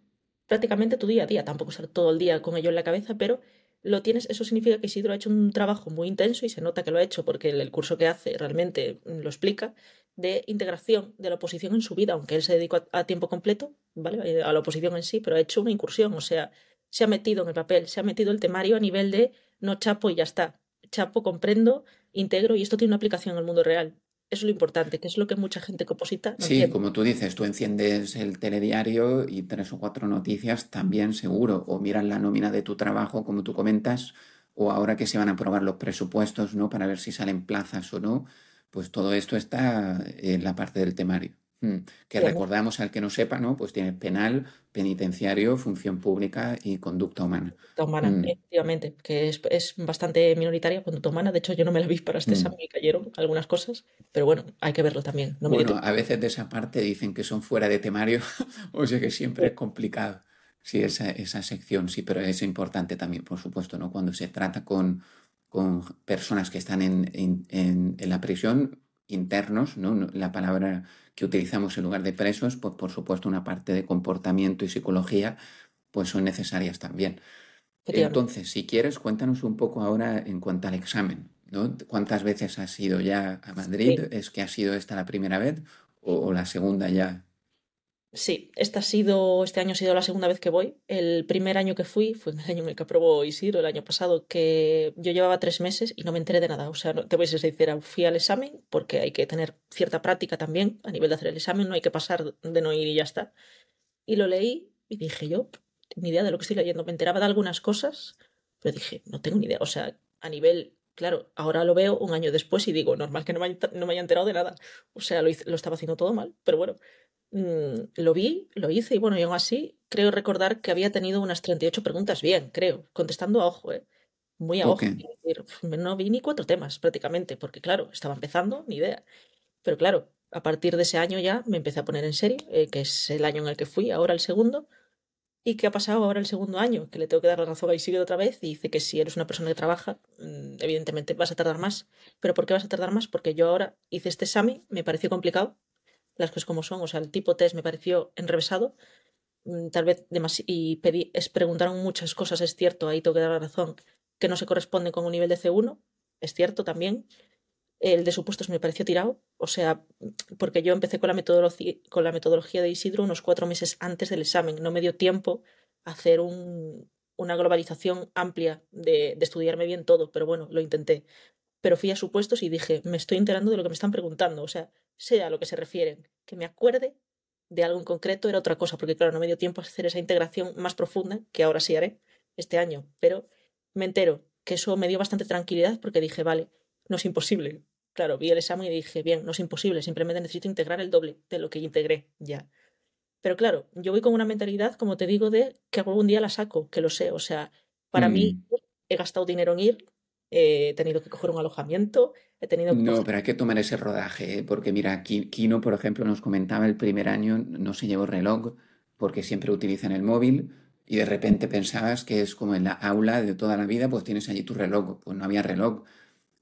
prácticamente tu día a día. Tampoco estar todo el día con ello en la cabeza, pero lo tienes, eso significa que Isidro ha hecho un trabajo muy intenso y se nota que lo ha hecho porque el, curso que hace realmente lo explica de integración de la oposición en su vida, aunque él se dedicó a, a tiempo completo, ¿vale? A la oposición en sí, pero ha hecho una incursión, o sea, se ha metido en el papel, se ha metido el temario a nivel de no chapo y ya está. Chapo, comprendo, integro y esto tiene una aplicación en el mundo real. Eso es lo importante, que es lo que mucha gente que oposita. sí, como tú dices, tú enciendes el telediario y tres o cuatro noticias también seguro, o miras la nómina de tu trabajo, como tú comentas, o ahora que se van a aprobar los presupuestos, ¿no? Para ver si salen plazas o no, pues todo esto está en la parte del temario. Mm, que recordamos al que no sepa, ¿no? Pues tiene penal, penitenciario, función pública y conducta humana. Conducta humana, mm. efectivamente, que es, es, bastante minoritaria conducta humana. De hecho, yo no me la vi para este mm. examen y cayeron algunas cosas, pero bueno, hay que verlo también. bueno, a veces de esa parte dicen que son fuera de temario, o sea que siempre es complicado. Sí, esa, esa sección, sí, pero es importante también, por supuesto, ¿no? Cuando se trata con, con personas que están en, en, en, en la prisión, internos, ¿no? La palabra que utilizamos en lugar de presos, pues por supuesto una parte de comportamiento y psicología, pues son necesarias también. Entonces, si quieres, cuéntanos un poco ahora en cuanto al examen, ¿no? ¿Cuántas veces has ido ya a Madrid? ¿Es que ha sido esta la primera vez o la segunda ya? Sí, esta ha sido, este año ha sido la segunda vez que voy. El primer año que fui fue el año en el que aprobó Isidro, el año pasado, que yo llevaba tres meses y no me enteré de nada. O sea, te voy a ser sincera, fui al examen porque hay que tener cierta práctica también a nivel de hacer el examen, no hay que pasar de no ir y ya está. Y lo leí y dije yo, ni idea de lo que estoy leyendo. Me enteraba de algunas cosas, pero dije, no tengo ni idea. O sea, a nivel Claro, ahora lo veo un año después y digo, normal que no me haya, no me haya enterado de nada. O sea, lo, lo, estaba haciendo todo mal, pero bueno, Mm, lo vi, lo hice y bueno, y aún así creo recordar que había tenido unas 38 preguntas bien, creo, contestando a ojo, ¿eh? muy a ojo. no vi ni cuatro temas prácticamente, porque claro, estaba empezando, ni idea. Pero claro, a partir de ese año ya me empecé a poner en serio, eh, que es el año en el que fui, ahora el segundo, ¿Y qué ha pasado ahora el segundo año? Que le tengo que dar la razón y sigue otra vez y dice que si eres una persona que trabaja, mm, evidentemente vas a tardar más. ¿Pero por qué vas a tardar más? Porque yo ahora hice este examen, me pareció complicado, las cosas como son, o sea, el tipo test me pareció enrevesado, mm, tal vez y pedí, es, preguntaron muchas cosas, es cierto, ahí tengo que dar la razón, que no se corresponden con un nivel de C1, es cierto también. El de supuestos me pareció tirado, o sea, porque yo empecé con la, metodología, con la metodología de Isidro unos cuatro meses antes del examen, no me dio tiempo a hacer un, una globalización amplia de, estudiarme bien todo, pero bueno, lo intenté. Pero fui a supuestos y dije, me estoy enterando de lo que me están preguntando, o sea, sea a lo que se refieren, que me acuerde de algo en concreto era otra cosa, porque claro, no me dio tiempo a hacer esa integración más profunda, que ahora sí haré este año, pero me entero que eso me dio bastante tranquilidad porque dije, vale, no es imposible. Claro, vi el examen y dije, bien, no es imposible, simplemente necesito integrar el doble de lo que integré ya. Pero claro, yo voy con una mentalidad, como te digo, de que algún día la saco, que lo sé. O sea, para mí mm. he gastado dinero en ir, he tenido que coger un alojamiento, he tenido que... No, pero hay que tomar ese rodaje, ¿eh? porque mira, Kino, por ejemplo, nos comentaba el primer año no se llevó reloj porque siempre utilizan el móvil y de repente pensabas que es como en la aula de toda la vida, pues tienes allí tu reloj, pues no había reloj.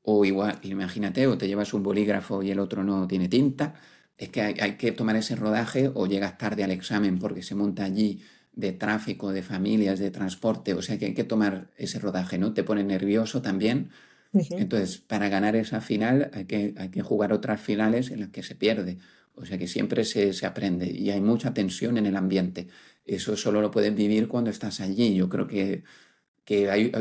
O igual, imagínate, o te llevas un bolígrafo y el otro no tiene tinta. Es que hay, que tomar ese rodaje o llegas tarde al examen porque se monta allí de tráfico, de familias, de transporte. O sea que hay que tomar ese rodaje, ¿no? Te pone nervioso también. Entonces, para ganar esa final hay que, hay que jugar otras finales en las que se pierde. O sea que siempre se, se aprende y hay mucha tensión en el ambiente. Eso solo lo puedes vivir cuando estás allí. Yo creo que que hay,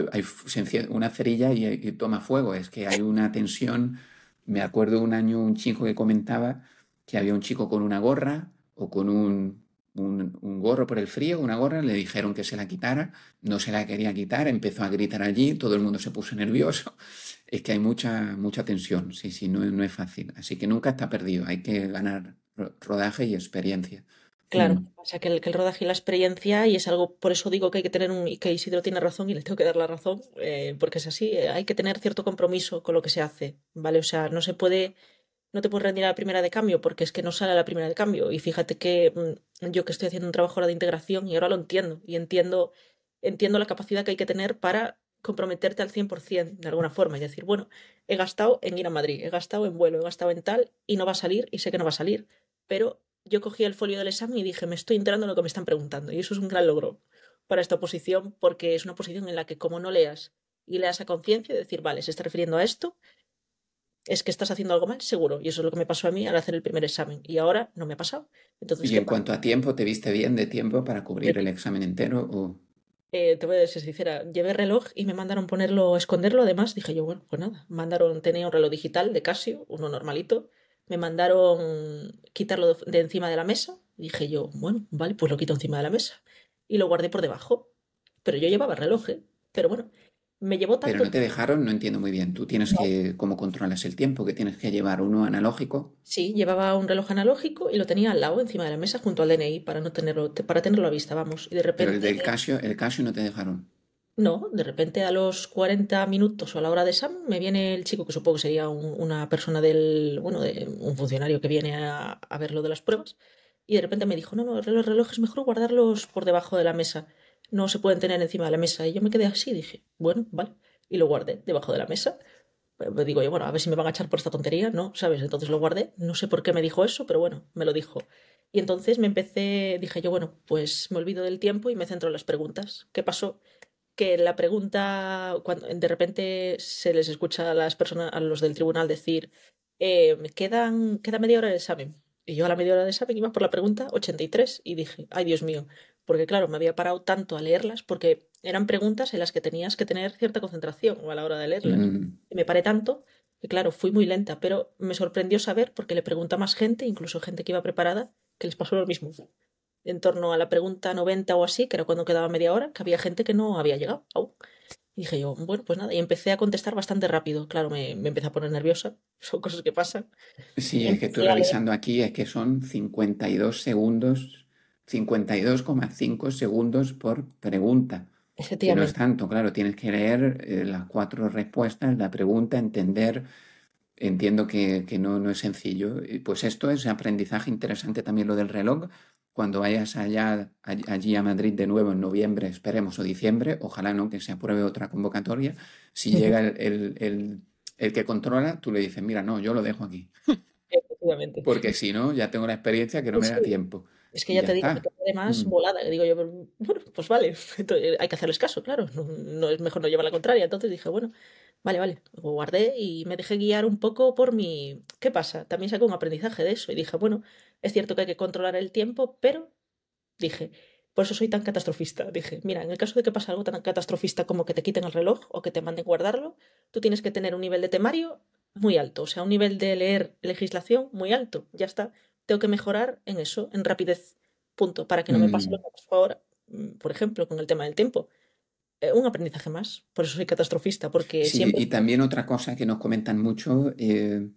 una cerilla y, toma fuego, es que hay una tensión. Me acuerdo un año un chico que comentaba que había un chico con una gorra o con un, un, gorro por el frío, una gorra, le dijeron que se la quitara, no se la quería quitar, empezó a gritar allí, todo el mundo se puso nervioso. Es que hay mucha, mucha tensión, sí, sí, no, no es fácil. Así que nunca está perdido, hay que ganar rodaje y experiencia. Claro, mm. o sea que el, que el rodaje y la experiencia, y es algo, por eso digo que hay que tener un, y que Isidro tiene razón y le tengo que dar la razón, eh, porque es así, eh, hay que tener cierto compromiso con lo que se hace, ¿vale? O sea, no se puede, no te puedes rendir a la primera de cambio porque es que no sale a la primera de cambio. Y fíjate que mm, yo que estoy haciendo un trabajo ahora de integración y ahora lo entiendo, y entiendo, entiendo la capacidad que hay que tener para comprometerte al 100% de alguna forma y decir, bueno, he gastado en ir a Madrid, he gastado en vuelo, he gastado en tal y no va a salir y sé que no va a salir, pero yo cogí el folio del examen y dije, me estoy enterando de lo que me están preguntando. Y eso es un gran logro para esta oposición, porque es una posición en la que como no leas y leas a conciencia, decir, vale, se está refiriendo a esto, es que estás haciendo algo mal, seguro. Y eso es lo que me pasó a mí al hacer el primer examen. Y ahora no me ha pasado. Entonces, ¿Y en cuanto a tiempo, te viste bien de tiempo para cubrir el examen entero? O... Eh, te voy a ser sincera, llevé reloj y me mandaron ponerlo, esconderlo. Además, dije yo, bueno, pues nada, mandaron, tenía un reloj digital de Casio, uno normalito, me mandaron quitarlo de, encima de la mesa. dije yo, bueno, vale, pues lo quito encima de la mesa. Y lo guardé por debajo. Pero yo llevaba reloj, ¿eh? Pero bueno, me llevó tanto... Pero no te dejaron, no entiendo muy bien. Tú tienes que, ¿cómo controlas el tiempo? Que tienes que llevar uno analógico. Sí, llevaba un reloj analógico y lo tenía al lado, encima de la mesa, junto al DNI, para no tenerlo, para tenerlo a vista, vamos. Y de repente... Pero el del Casio, el Casio no te dejaron. No, de repente a los 40 minutos o a la hora de examen me viene el chico, que supongo que sería una persona del, bueno, de, un funcionario que viene a, a, ver lo de las pruebas, y de repente me dijo, no, no, los relojes es mejor guardarlos por debajo de la mesa, no se pueden tener encima de la mesa. Y yo me quedé así, dije, bueno, vale, y lo guardé debajo de la mesa. Me pues digo yo, bueno, a ver si me van a echar por esta tontería, ¿no? ¿Sabes? Entonces lo guardé, no sé por qué me dijo eso, pero bueno, me lo dijo. Y entonces me empecé, dije yo, bueno, pues me olvido del tiempo y me centro en las preguntas. ¿Qué pasó? Que la pregunta, cuando de repente se les escucha a las personas, a los del tribunal decir, eh, quedan, queda media hora del examen. Y yo a la media hora del examen iba por la pregunta 83 y dije, ay Dios mío, porque claro, me había parado tanto a leerlas porque eran preguntas en las que tenías que tener cierta concentración a la hora de leerlas. Mm. Y me paré tanto que claro, fui muy lenta, pero me sorprendió saber, porque le pregunta a más gente, incluso gente que iba preparada, que les pasó lo mismo en torno a la pregunta 90 o así, que era cuando quedaba media hora, que había gente que no había llegado aún. Y dije yo, bueno, pues nada, y empecé a contestar bastante rápido. Claro, me, me empecé a poner nerviosa, son cosas que pasan. Sí, es que estoy revisando aquí, es que son 52 segundos, 52,5 segundos por pregunta. Que no es tanto, claro, tienes que leer eh, las cuatro respuestas, la pregunta, entender. Entiendo que, que no, no es sencillo. Pues esto es aprendizaje interesante también lo del reloj, cuando vayas allá, allí a Madrid de nuevo en noviembre, esperemos, o diciembre, ojalá no que se apruebe otra convocatoria, si llega el, que controla, tú le dices, mira, no, yo lo dejo aquí. Efectivamente. Porque si no, ya tengo la experiencia que no me da tiempo. Es que ya, te digo que además mm. volada. Le digo yo, bueno, pues vale, hay que hacerles caso, claro. No, es mejor no llevar la contraria. Entonces dije, bueno, vale, vale. Lo guardé y me dejé guiar un poco por mi. ¿Qué pasa? También saqué un aprendizaje de eso. Y dije, bueno, es cierto que hay que controlar el tiempo, pero dije, por eso soy tan catastrofista. Dije, mira, en el caso de que pase algo tan catastrofista como que te quiten el reloj o que te manden guardarlo, tú tienes que tener un nivel de temario muy alto, o sea, un nivel de leer legislación muy alto. Ya está tengo que mejorar en eso, en rapidez, punto, para que no me pase lo mm. que pasó ahora, mm, por ejemplo, con el tema del tiempo. Eh, un aprendizaje más, por eso soy catastrofista, porque sí, siempre... Y también otra cosa que nos comentan mucho, eh,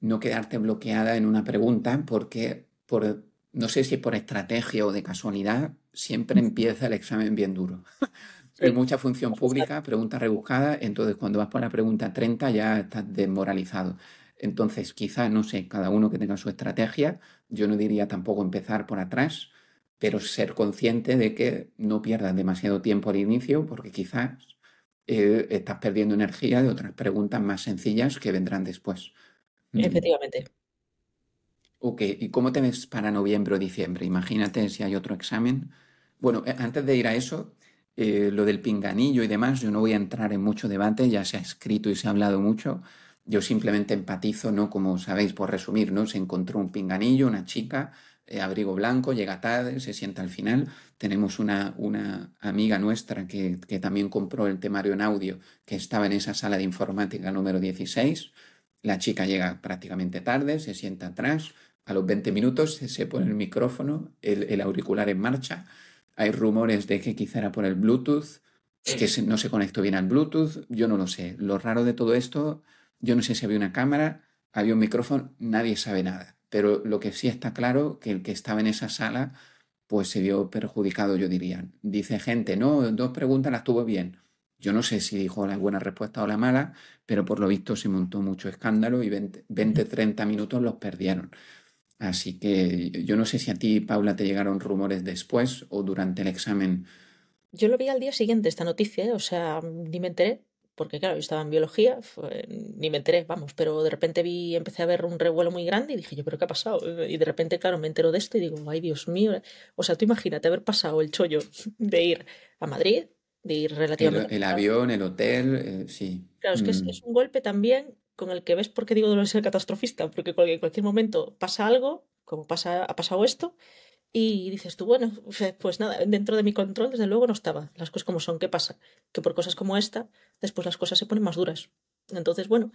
no quedarte bloqueada en una pregunta, porque por, no sé si por estrategia o de casualidad, siempre empieza el examen bien duro. Hay mucha función pública, pregunta rebuscada, entonces cuando vas por la pregunta 30 ya estás desmoralizado. Entonces, quizá, no sé, cada uno que tenga su estrategia, yo no diría tampoco empezar por atrás, pero ser consciente de que no pierdas demasiado tiempo al inicio, porque quizás eh, estás perdiendo energía de otras preguntas más sencillas que vendrán después. Efectivamente. Ok, ¿y cómo te ves para noviembre o diciembre? Imagínate si hay otro examen. Bueno, eh, antes de ir a eso, eh, lo del pinganillo y demás, yo no voy a entrar en mucho debate, ya se ha escrito y se ha hablado mucho. Yo simplemente empatizo, ¿no? Como sabéis, por resumir, ¿no? Se encontró un pinganillo, una chica, eh, abrigo blanco, llega tarde, se sienta al final. Tenemos una, una amiga nuestra que, que, también compró el temario en audio, que estaba en esa sala de informática número 16. La chica llega prácticamente tarde, se sienta atrás. A los 20 minutos se, pone el micrófono, el, auricular en marcha. Hay rumores de que quizá era por el Bluetooth, que no se conectó bien al Bluetooth. Yo no lo sé. Lo raro de todo esto yo no sé si había una cámara, había un micrófono, nadie sabe nada. Pero lo que sí está claro, que el que estaba en esa sala, pues se vio perjudicado, yo diría. Dice gente, no, dos preguntas las tuvo bien. Yo no sé si dijo la buena respuesta o la mala, pero por lo visto se montó mucho escándalo y 20, 20 30 minutos los perdieron. Así que yo no sé si a ti, Paula, te llegaron rumores después o durante el examen. Yo lo vi al día siguiente esta noticia, ¿eh? o sea, ni me enteré porque claro, yo estaba en biología, ni me enteré, vamos, pero de repente vi, empecé a ver un revuelo muy grande y dije yo, ¿pero qué ha pasado? Y de repente, claro, me entero de esto y digo, ay, Dios mío. O sea, tú imagínate haber pasado el chollo de ir a Madrid, de ir relativamente... El, avión, el hotel, eh, sí. Claro, es que es, mm. un golpe también con el que ves por qué digo de ser catastrofista, porque en cualquier momento pasa algo, como pasa, ha pasado esto, y dices tú, bueno, pues nada, dentro de mi control desde luego no estaba. Las cosas como son, ¿qué pasa? Que por cosas como esta, después las cosas se ponen más duras. Entonces, bueno,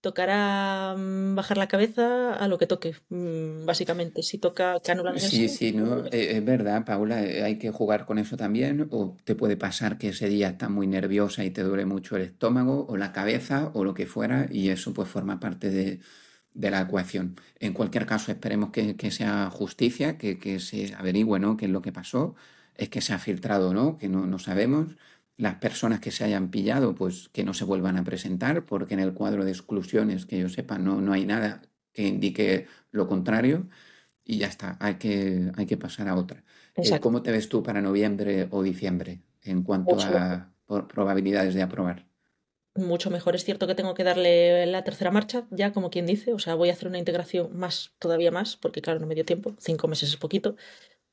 tocará mm, bajar la cabeza a lo que toque, mm, básicamente. Si toca que anulan Sí, sí, no, eh, es verdad, Paula, eh, hay que jugar con eso también. O te puede pasar que ese día estás muy nerviosa y te duele mucho el estómago o la cabeza o lo que fuera, y eso pues forma parte de de la ecuación. En cualquier caso, esperemos que, sea justicia, que, se averigüe ¿no? qué es lo que pasó, es que se ha filtrado o no, que no, no sabemos. Las personas que se hayan pillado, pues que no se vuelvan a presentar, porque en el cuadro de exclusiones, que yo sepa, no, no hay nada que indique lo contrario. Y ya está, hay que, hay que pasar a otra. Eh, ¿Cómo te ves tú para noviembre o diciembre en cuanto a probabilidades de aprobar? mucho mejor. Es cierto que tengo que darle la tercera marcha, ya como quien dice, o sea, voy a hacer una integración más, todavía más, porque claro, no me dio tiempo, cinco meses es poquito,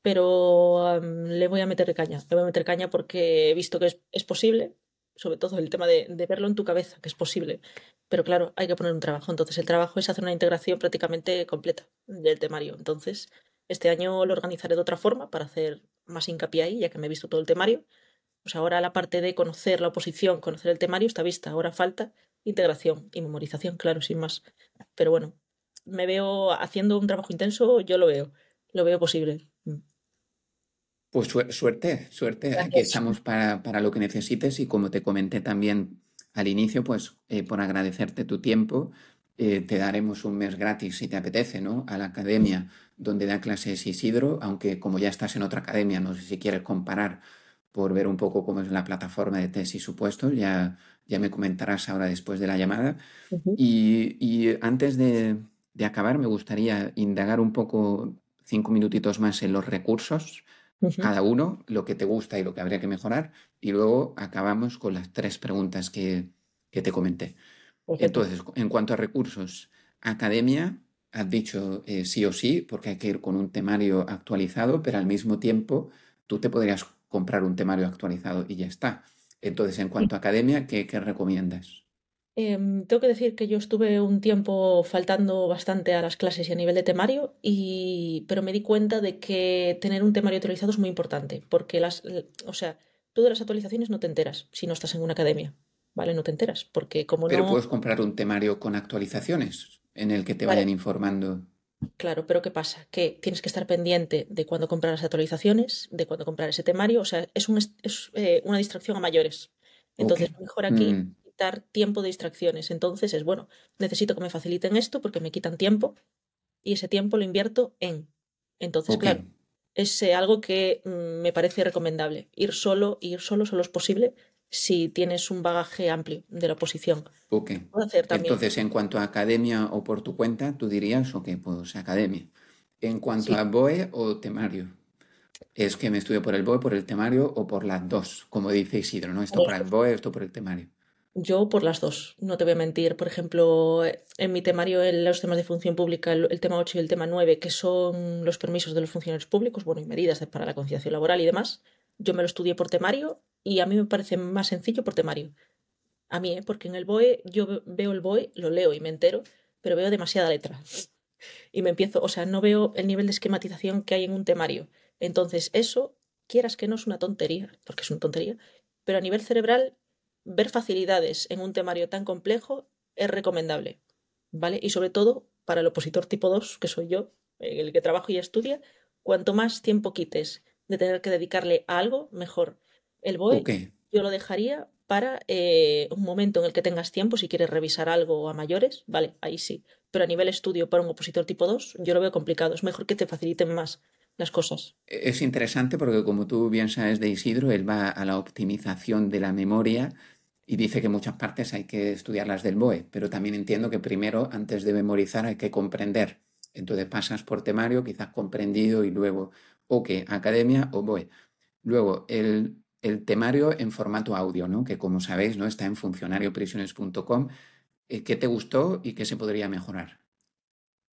pero le voy a meter caña, le voy a meter caña porque he visto que es, posible, sobre todo el tema de, verlo en tu cabeza, que es posible, pero claro, hay que poner un trabajo, entonces el trabajo es hacer una integración prácticamente completa del temario, entonces este año lo organizaré de otra forma para hacer más hincapié ahí, ya que me he visto todo el temario pues ahora la parte de conocer la oposición, conocer el temario está vista. Ahora falta integración y memorización, claro, sin más. Pero bueno, me veo haciendo un trabajo intenso, yo lo veo, lo veo posible. Mm. Pues suerte, suerte. Aquí estamos para, lo que necesites y como te comenté también al inicio, pues eh, por agradecerte tu tiempo, eh, te daremos un mes gratis si te apetece, ¿no? A la academia donde da clases Isidro, aunque como ya estás en otra academia, no sé si quieres comparar por ver un poco cómo es la plataforma de tesis supuestos. Ya, ya me comentarás ahora después de la llamada. y, antes de, acabar, me gustaría indagar un poco cinco minutitos más en los recursos, cada uno, lo que te gusta y lo que habría que mejorar, y luego acabamos con las tres preguntas que, te comenté. Entonces, en cuanto a recursos, academia, has dicho eh, sí o sí, porque hay que ir con un temario actualizado, pero al mismo tiempo tú te podrías comprar un temario actualizado y ya está. Entonces, en cuanto a academia, ¿qué, recomiendas? Em, tengo que decir que yo estuve un tiempo faltando bastante a las clases y a nivel de temario, y... pero me di cuenta de que tener un temario actualizado es muy importante, porque las, o sea, tú de las actualizaciones no te enteras si no estás en una academia, ¿vale? No te enteras, porque como pero puedes comprar un temario con actualizaciones en el que te vayan informando. Claro, pero ¿qué pasa? Que tienes que estar pendiente de cuándo comprar las actualizaciones, de cuándo comprar ese temario, o sea, es, es eh, una distracción a mayores. Entonces, mejor aquí mm. Quitar tiempo de distracciones. Entonces es bueno, necesito que me faciliten esto porque me quitan tiempo y ese tiempo lo invierto en. Entonces, claro, es eh, algo que mm, me parece recomendable. Ir solo, ir solo solo es posible si tienes un bagaje amplio de la oposición. Ok. Entonces, en cuanto a academia o por tu cuenta, tú dirías, ok, pues academia. En cuanto a BOE o temario, es que me estudio por el BOE, por el temario o por las dos, como dice Isidro, ¿no? Esto por el BOE, esto por el temario. Yo por las dos, no te voy a mentir. Por ejemplo, en mi temario, en los temas de función pública, el, tema 8 y el tema 9, que son los permisos de los funcionarios públicos, bueno, y medidas para la conciliación laboral y demás, yo me lo estudié por temario y a mí me parece más sencillo por temario. A mí, ¿eh? porque en el BOE yo veo el BOE, lo leo y me entero, pero veo demasiada letra. Y me empiezo, o sea, no veo el nivel de esquematización que hay en un temario. Entonces, eso, quieras que no es una tontería, porque es una tontería, pero a nivel cerebral, ver facilidades en un temario tan complejo es recomendable, ¿vale? Y sobre todo para el opositor tipo 2, que soy yo, el que trabajo y estudia, cuanto más tiempo quites de tener que dedicarle a algo, mejor. El BOE yo lo dejaría para eh, un momento en el que tengas tiempo, si quieres revisar algo a mayores, vale, ahí sí. Pero a nivel estudio para un opositor tipo 2, yo lo veo complicado. Es mejor que te faciliten más las cosas. Es interesante porque como tú bien sabes de Isidro, él va a la optimización de la memoria y dice que muchas partes hay que estudiarlas del BOE, pero también entiendo que primero, antes de memorizar, hay que comprender. Entonces pasas por temario, quizás comprendido y luego, ok, academia o BOE. Luego, el el temario en formato audio, ¿no? que como sabéis ¿no? está en funcionarioprisiones.com. Eh, ¿Qué te gustó y qué se podría mejorar?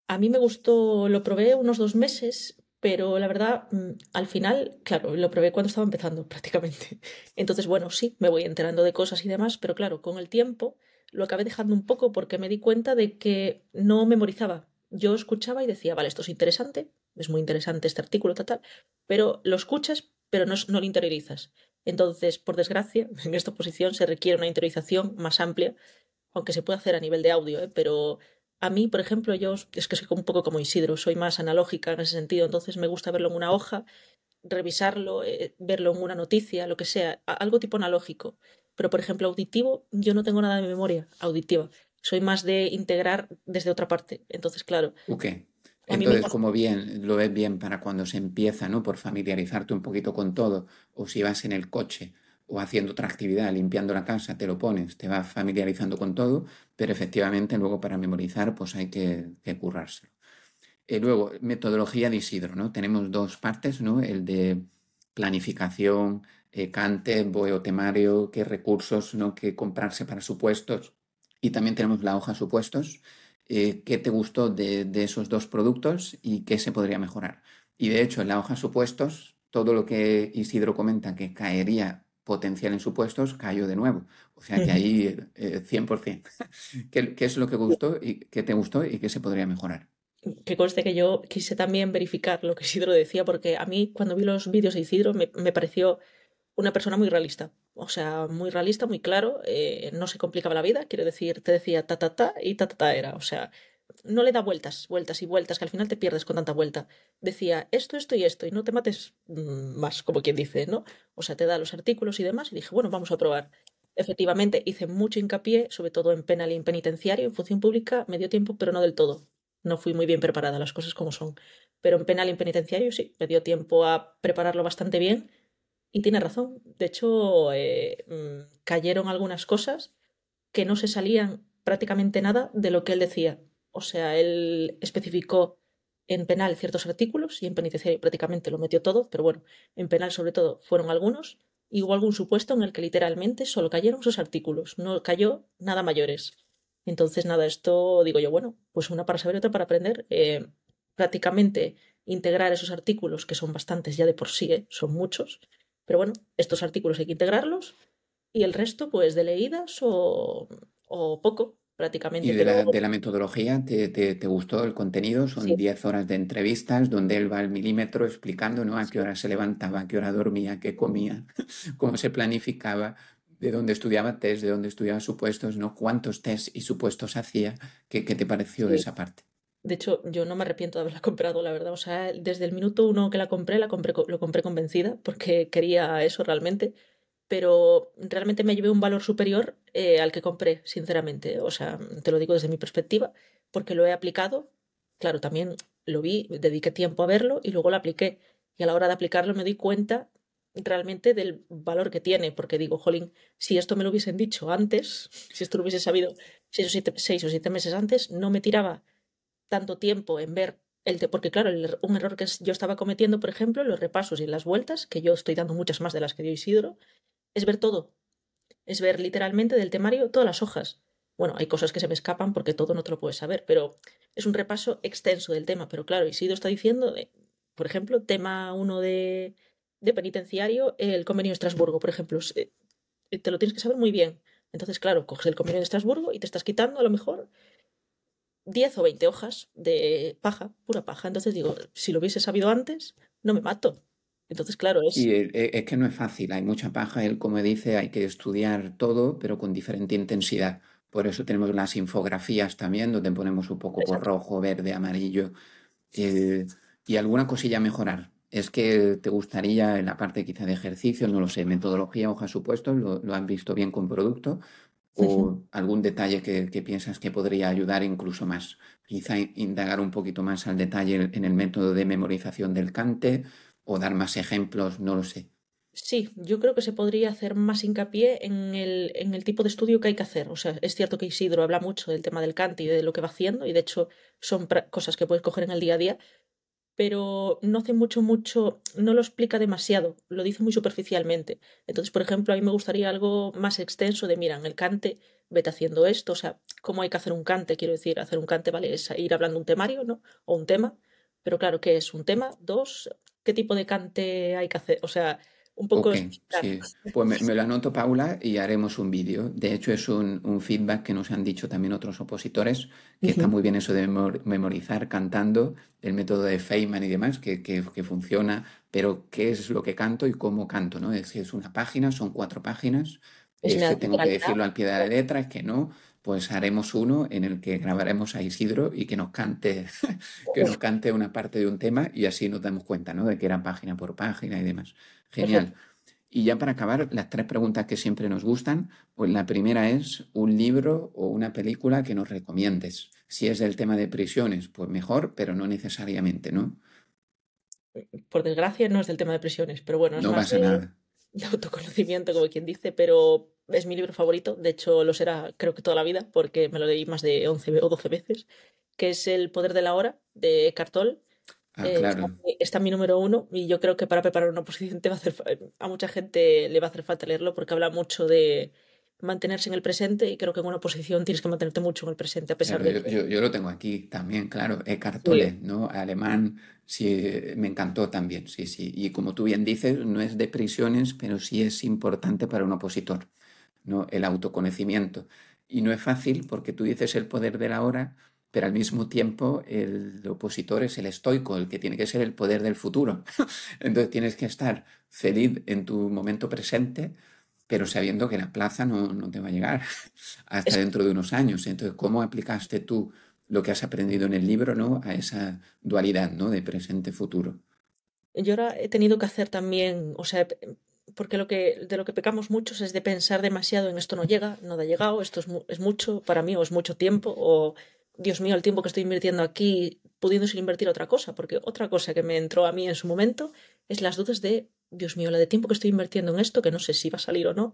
A mí me gustó, lo probé unos dos meses, pero la verdad, mm, al final, claro, lo probé cuando estaba empezando prácticamente. Entonces, bueno, sí, me voy enterando de cosas y demás, pero claro, con el tiempo lo acabé dejando un poco porque me di cuenta de que no memorizaba. Yo escuchaba y decía, vale, esto es interesante, es muy interesante este artículo, tal, pero lo escuchas, pero no, no lo interiorizas. Entonces, por desgracia, en esta posición se requiere una interiorización más amplia, aunque se puede hacer a nivel de audio, ¿eh? pero a mí, por ejemplo, yo es que soy un poco como Isidro, soy más analógica en ese sentido, entonces me gusta verlo en una hoja, revisarlo, eh, verlo en una noticia, lo que sea, algo tipo analógico. Pero, por ejemplo, auditivo, yo no tengo nada de memoria auditiva. Soy más de integrar desde otra parte. Entonces, claro. Entonces, como bien, lo ves bien para cuando se empieza, ¿no? Por familiarizarte un poquito con todo, o si vas en el coche o haciendo otra actividad, limpiando la casa, te lo pones, te vas familiarizando con todo, pero efectivamente luego para memorizar pues hay que, currárselo. Eh, luego, metodología de Isidro, ¿no? Tenemos dos partes, ¿no? El de planificación, eh, cante, boeo temario, qué recursos, ¿no? Que comprarse para supuestos. Y también tenemos la hoja supuestos, eh, qué te gustó de, esos dos productos y qué se podría mejorar. Y de hecho, en la hoja supuestos, todo lo que Isidro comenta que caería potencial en supuestos, cayó de nuevo. O sea que ahí 100%. Eh, ¿Qué, ¿Qué, es lo que gustó y qué te gustó y qué se podría mejorar? Que conste que yo quise también verificar lo que Isidro decía, porque a mí cuando vi los vídeos de Isidro me, me pareció una persona muy realista. O sea, muy realista, muy claro, eh, no se complicaba la vida, quiero decir, te decía ta ta ta y ta ta ta era, o sea, no le da vueltas, vueltas y vueltas, que al final te pierdes con tanta vuelta. Decía esto, esto y esto, y no te mates mm, más, como quien dice, ¿no? O sea, te da los artículos y demás, y dije, bueno, vamos a probar. Efectivamente, hice mucho hincapié, sobre todo en penal y en penitenciario, en función pública, me dio tiempo, pero no del todo. No fui muy bien preparada, las cosas como son. Pero en penal y en penitenciario sí, me dio tiempo a prepararlo bastante bien y tiene razón. De hecho, eh, mm, cayeron algunas cosas que no se salían prácticamente nada de lo que él decía. O sea, él especificó en penal ciertos artículos y en penitenciario prácticamente lo metió todo, pero bueno, en penal sobre todo fueron algunos y hubo algún supuesto en el que literalmente solo cayeron esos artículos, no cayó nada mayores. Entonces, nada, esto digo yo, bueno, pues una para saber otra para aprender. Eh, prácticamente integrar esos artículos, que son bastantes ya de por sí, ¿eh? son muchos, pero bueno, estos artículos hay que integrarlos y el resto, pues de leídas o, o poco, prácticamente. ¿Y de la, de la metodología ¿te, te, te, gustó el contenido? Son 10 horas de entrevistas donde él va al milímetro explicando ¿no? a qué hora se levantaba, a qué hora dormía, qué comía, cómo se planificaba, de dónde estudiaba test, de dónde estudiaba supuestos, ¿no? cuántos test y supuestos hacía. ¿Qué, qué te pareció sí. de esa parte? De hecho, yo no me arrepiento de haberla comprado, la verdad. O sea, desde el minuto uno que la compré, la compré lo compré convencida porque quería eso realmente pero realmente me llevé un valor superior eh, al que compré, sinceramente. O sea, te lo digo desde mi perspectiva, porque lo he aplicado. Claro, también lo vi, dediqué tiempo a verlo y luego lo apliqué. Y a la hora de aplicarlo me di cuenta realmente del valor que tiene, porque digo, jolín, si esto me lo hubiesen dicho antes, si esto lo hubiese sabido seis o siete, meses antes, no me tiraba tanto tiempo en ver el te porque claro, el, un error que yo estaba cometiendo, por ejemplo, los repasos y las vueltas, que yo estoy dando muchas más de las que dio Isidro, es ver todo. Es ver literalmente del temario todas las hojas. Bueno, hay cosas que se me escapan porque todo no te lo puedes saber, pero es un repaso extenso del tema. Pero claro, Isidro está diciendo, eh, por ejemplo, tema uno de, de penitenciario, el convenio de Estrasburgo, por ejemplo. Eh, te lo tienes que saber muy bien. Entonces, claro, coges el convenio de Estrasburgo y te estás quitando a lo mejor 10 o 20 hojas de paja, pura paja. Entonces digo, si lo hubiese sabido antes, no me mato. Entonces, claro, es... Y es que no es fácil, hay mucha paja, él como dice, hay que estudiar todo, pero con diferente intensidad. Por eso tenemos las infografías también, donde ponemos un poco por rojo, verde, amarillo, eh, y alguna cosilla a mejorar. Es que te gustaría en la parte quizá de ejercicio, no lo sé, metodología, hojas supuestos, lo, lo han visto bien con producto, o uh -huh. algún detalle que, que, piensas que podría ayudar incluso más. Quizá indagar un poquito más al detalle en el método de memorización del cante, o dar más ejemplos, no lo sé. Sí, yo creo que se podría hacer más hincapié en el, en el tipo de estudio que hay que hacer. O sea, es cierto que Isidro habla mucho del tema del cante y de lo que va haciendo, y de hecho son cosas que puedes coger en el día a día, pero no hace mucho, mucho, no lo explica demasiado, lo dice muy superficialmente. Entonces, por ejemplo, a mí me gustaría algo más extenso de, mira, en el cante, vete haciendo esto, o sea, cómo hay que hacer un cante, quiero decir, hacer un cante, vale, es ir hablando un temario, ¿no? O un tema, pero claro, ¿qué es un tema? Dos, qué tipo de cante hay que hacer. O sea, un poco... Okay, sí. Pues me, me, lo anoto, Paula, y haremos un vídeo. De hecho, es un, un, feedback que nos han dicho también otros opositores, que uh -huh. está muy bien eso de memorizar cantando, el método de Feynman y demás, que, que, que, funciona, pero qué es lo que canto y cómo canto, ¿no? Es es una página, son cuatro páginas, es, es que tengo que decirlo al pie de la letra, es que no, pues haremos uno en el que grabaremos a Isidro y que nos cante, que nos cante una parte de un tema y así nos damos cuenta, ¿no? De que era página por página y demás. Genial. Y ya para acabar, las tres preguntas que siempre nos gustan, pues la primera es un libro o una película que nos recomiendes. Si es del tema de prisiones, pues mejor, pero no necesariamente, ¿no? Por desgracia no es del tema de prisiones, pero bueno, es no más pasa de, nada. de autoconocimiento, como quien dice, pero es mi libro favorito, de hecho lo será creo que toda la vida, porque me lo leí más de 11 o 12 veces, que es El poder de la hora, de Eckhart Tolle. Ah, eh, claro. está, está, mi número uno y yo creo que para preparar una oposición te va a, hacer, a mucha gente le va a hacer falta leerlo porque habla mucho de mantenerse en el presente y creo que en una oposición tienes que mantenerte mucho en el presente a pesar claro, de... Yo, yo, yo, lo tengo aquí también, claro, Eckhart Tolle, sí. ¿no? Alemán, sí, me encantó también, sí, sí. Y como tú bien dices, no es de prisiones, pero sí es importante para un opositor. ¿No? el autoconocimiento. Y no es fácil porque tú dices el poder de la hora, pero al mismo tiempo el opositor es el estoico, el que tiene que ser el poder del futuro. Entonces tienes que estar feliz en tu momento presente, pero sabiendo que la plaza no, no te va a llegar hasta es... dentro de unos años. Entonces, ¿cómo aplicaste tú lo que has aprendido en el libro ¿no? a esa dualidad ¿no? de presente-futuro? Yo ahora he tenido que hacer también, o sea, porque lo que, de lo que pecamos muchos es de pensar demasiado en esto no llega, no ha llegado, esto es, es, mucho para mí o es mucho tiempo o Dios mío, el tiempo que estoy invirtiendo aquí pudiéndose invertir otra cosa, porque otra cosa que me entró a mí en su momento es las dudas de Dios mío, la de tiempo que estoy invirtiendo en esto, que no sé si va a salir o no,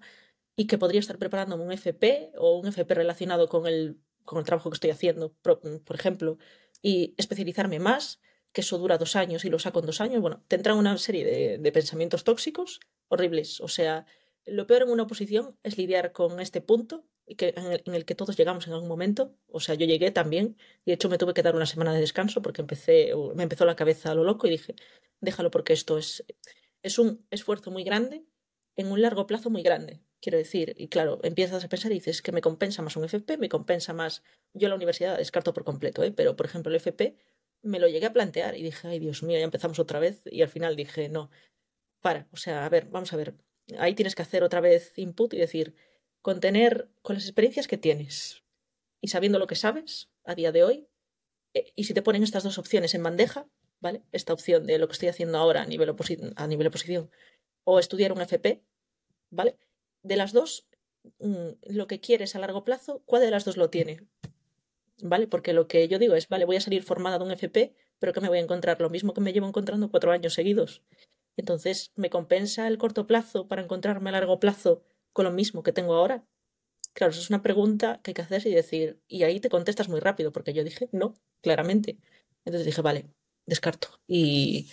y que podría estar preparándome un FP o un FP relacionado con el, con el trabajo que estoy haciendo, por ejemplo, y especializarme más que eso dura dos años y lo saco en dos años. Bueno, te entran una serie de, pensamientos tóxicos horribles. O sea, lo peor en una oposición es lidiar con este punto que, en, el, que todos llegamos en algún momento. O sea, yo llegué también. Y de hecho me tuve que dar una semana de descanso porque empecé, me empezó la cabeza a lo loco y dije, déjalo porque esto es, es un esfuerzo muy grande en un largo plazo muy grande. Quiero decir, y claro, empiezas a pensar y dices que me compensa más un FP, me compensa más. Yo la universidad descarto por completo, ¿eh? pero por ejemplo el FP me lo llegué a plantear y dije, ay Dios mío, ya empezamos otra vez. Y al final dije, no, para, o sea, a ver, vamos a ver. Ahí tienes que hacer otra vez input y decir, con tener, con las experiencias que tienes y sabiendo lo que sabes a día de hoy, eh, y si te ponen estas dos opciones en bandeja, ¿vale? Esta opción de lo que estoy haciendo ahora a nivel, a nivel oposición o estudiar un FP, ¿vale? De las dos, mm, lo que quieres a largo plazo, ¿cuál de las dos lo tiene? ¿Vale? Porque lo que yo digo es, vale, voy a salir formada de un FP, pero que me voy a encontrar lo mismo que me llevo encontrando cuatro años seguidos. Entonces, ¿me compensa el corto plazo para encontrarme a largo plazo con lo mismo que tengo ahora? Claro, eso es una pregunta que hay que hacer y decir, y ahí te contestas muy rápido, porque yo dije no, claramente. Entonces dije, vale, descarto. Y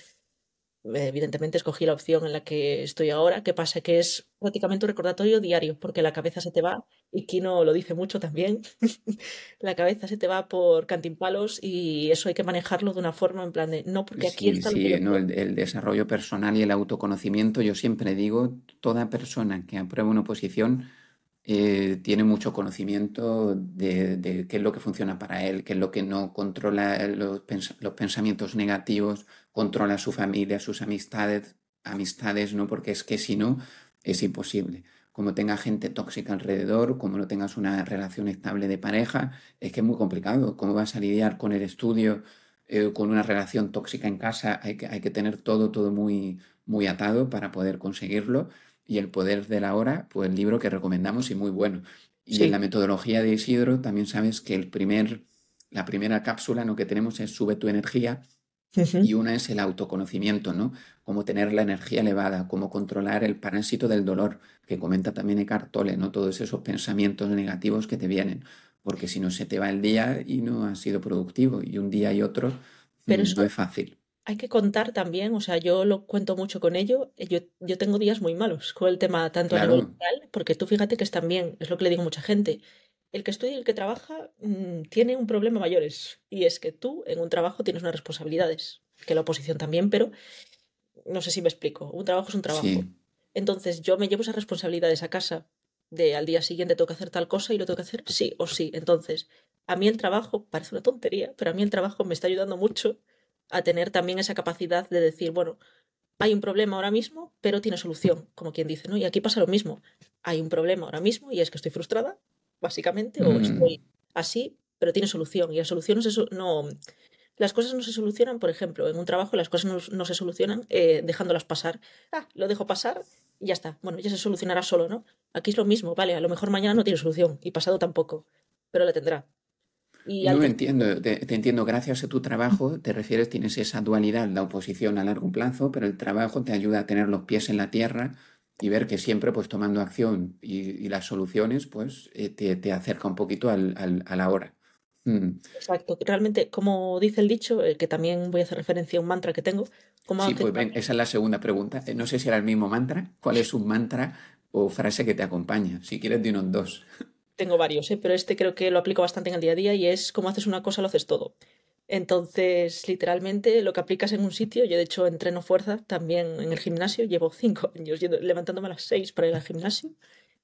evidentemente escogí la opción en la que estoy ahora, que pasa que es prácticamente un recordatorio diario, porque la cabeza se te va, y Kino lo dice mucho también, la cabeza se te va por cantimpalos y eso hay que manejarlo de una forma en plan de, no, porque aquí está... Sí, no, el, el, desarrollo personal y el autoconocimiento, yo siempre digo, toda persona que aprueba una oposición eh, tiene mucho conocimiento de, qué es lo que funciona para él, qué es lo que no controla los, pens los pensamientos negativos, controla su familia, sus amistades, amistades, ¿no? Porque es que si no, es imposible. Como tenga gente tóxica alrededor, como no tengas una relación estable de pareja, es que es muy complicado. ¿Cómo vas a lidiar con el estudio, eh, con una relación tóxica en casa? Hay que, hay que tener todo, todo muy, muy atado para poder conseguirlo y El poder de la hora, pues el libro que recomendamos y muy bueno. Y en la metodología de Isidro también sabes que el primer, la primera cápsula ¿no? que tenemos es Sube tu energía y una es el autoconocimiento, ¿no? Cómo tener la energía elevada, cómo controlar el parásito del dolor, que comenta también Eckhart Tolle, ¿no? Todos esos pensamientos negativos que te vienen, porque si no se te va el día y no has sido productivo y un día y otro Pero no es fácil hay que contar también, o sea, yo lo cuento mucho con ello, eh, yo, yo tengo días muy malos con el tema tanto a nivel mental, porque tú fíjate que es también, es lo que le digo a mucha gente, el que estudia y el que trabaja mmm, tiene un problema mayores, y es que tú en un trabajo tienes unas responsabilidades, que la oposición también, pero no sé si me explico, un trabajo es un trabajo. Sí. Entonces yo me llevo esas responsabilidades a casa, de al día siguiente tengo que hacer tal cosa y lo tengo que hacer sí o sí. Entonces, a mí el trabajo parece una tontería, pero a mí el trabajo me está ayudando mucho a tener también esa capacidad de decir, bueno, hay un problema ahora mismo, pero tiene solución, como quien dice, ¿no? Y aquí pasa lo mismo. Hay un problema ahora mismo y es que estoy frustrada, básicamente, o mm. estoy así, pero tiene solución. Y la solución no, se, no las cosas no se solucionan, por ejemplo, en un trabajo las cosas no, no se solucionan eh, dejándolas pasar. Ah, lo dejo pasar y ya está. Bueno, ya se solucionará solo, ¿no? Aquí es lo mismo, vale, a lo mejor mañana no tiene solución y pasado tampoco, pero la tendrá no entiendo, te, entiendo, gracias a tu trabajo, te refieres, tienes esa dualidad, la oposición a largo plazo, pero el trabajo te ayuda a tener los pies en la tierra y ver que siempre pues tomando acción y, las soluciones pues eh, te, acerca un poquito al, a la hora. Mm. Exacto, realmente como dice el dicho, eh, que también voy a hacer referencia a un mantra que tengo. sí, pues ven, esa es la segunda pregunta. Eh, no sé si era el mismo mantra. ¿Cuál es un mantra o frase que te acompaña? Si quieres, dinos dos. Tengo varios, ¿eh? pero este creo que lo aplico bastante en el día a día y es como haces una cosa, lo haces todo. Entonces, literalmente, lo que aplicas en un sitio, yo de hecho entreno fuerza también en el gimnasio, llevo cinco años levantándome a las seis para ir al gimnasio,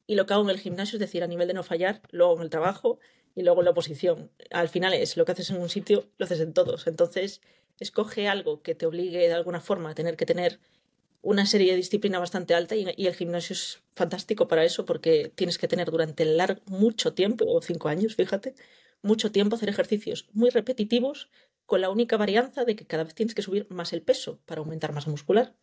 y lo que hago en el gimnasio es decir, a nivel de no fallar, luego en el trabajo y luego en la oposición. Al final es lo que haces en un sitio, lo haces en todos. Entonces, escoge algo que te obligue de alguna forma a tener que tener una serie de disciplina bastante alta y, el gimnasio es fantástico para eso porque tienes que tener durante largo, mucho tiempo, o cinco años, fíjate, mucho tiempo hacer ejercicios muy repetitivos con la única varianza de que cada vez tienes que subir más el peso para aumentar masa muscular.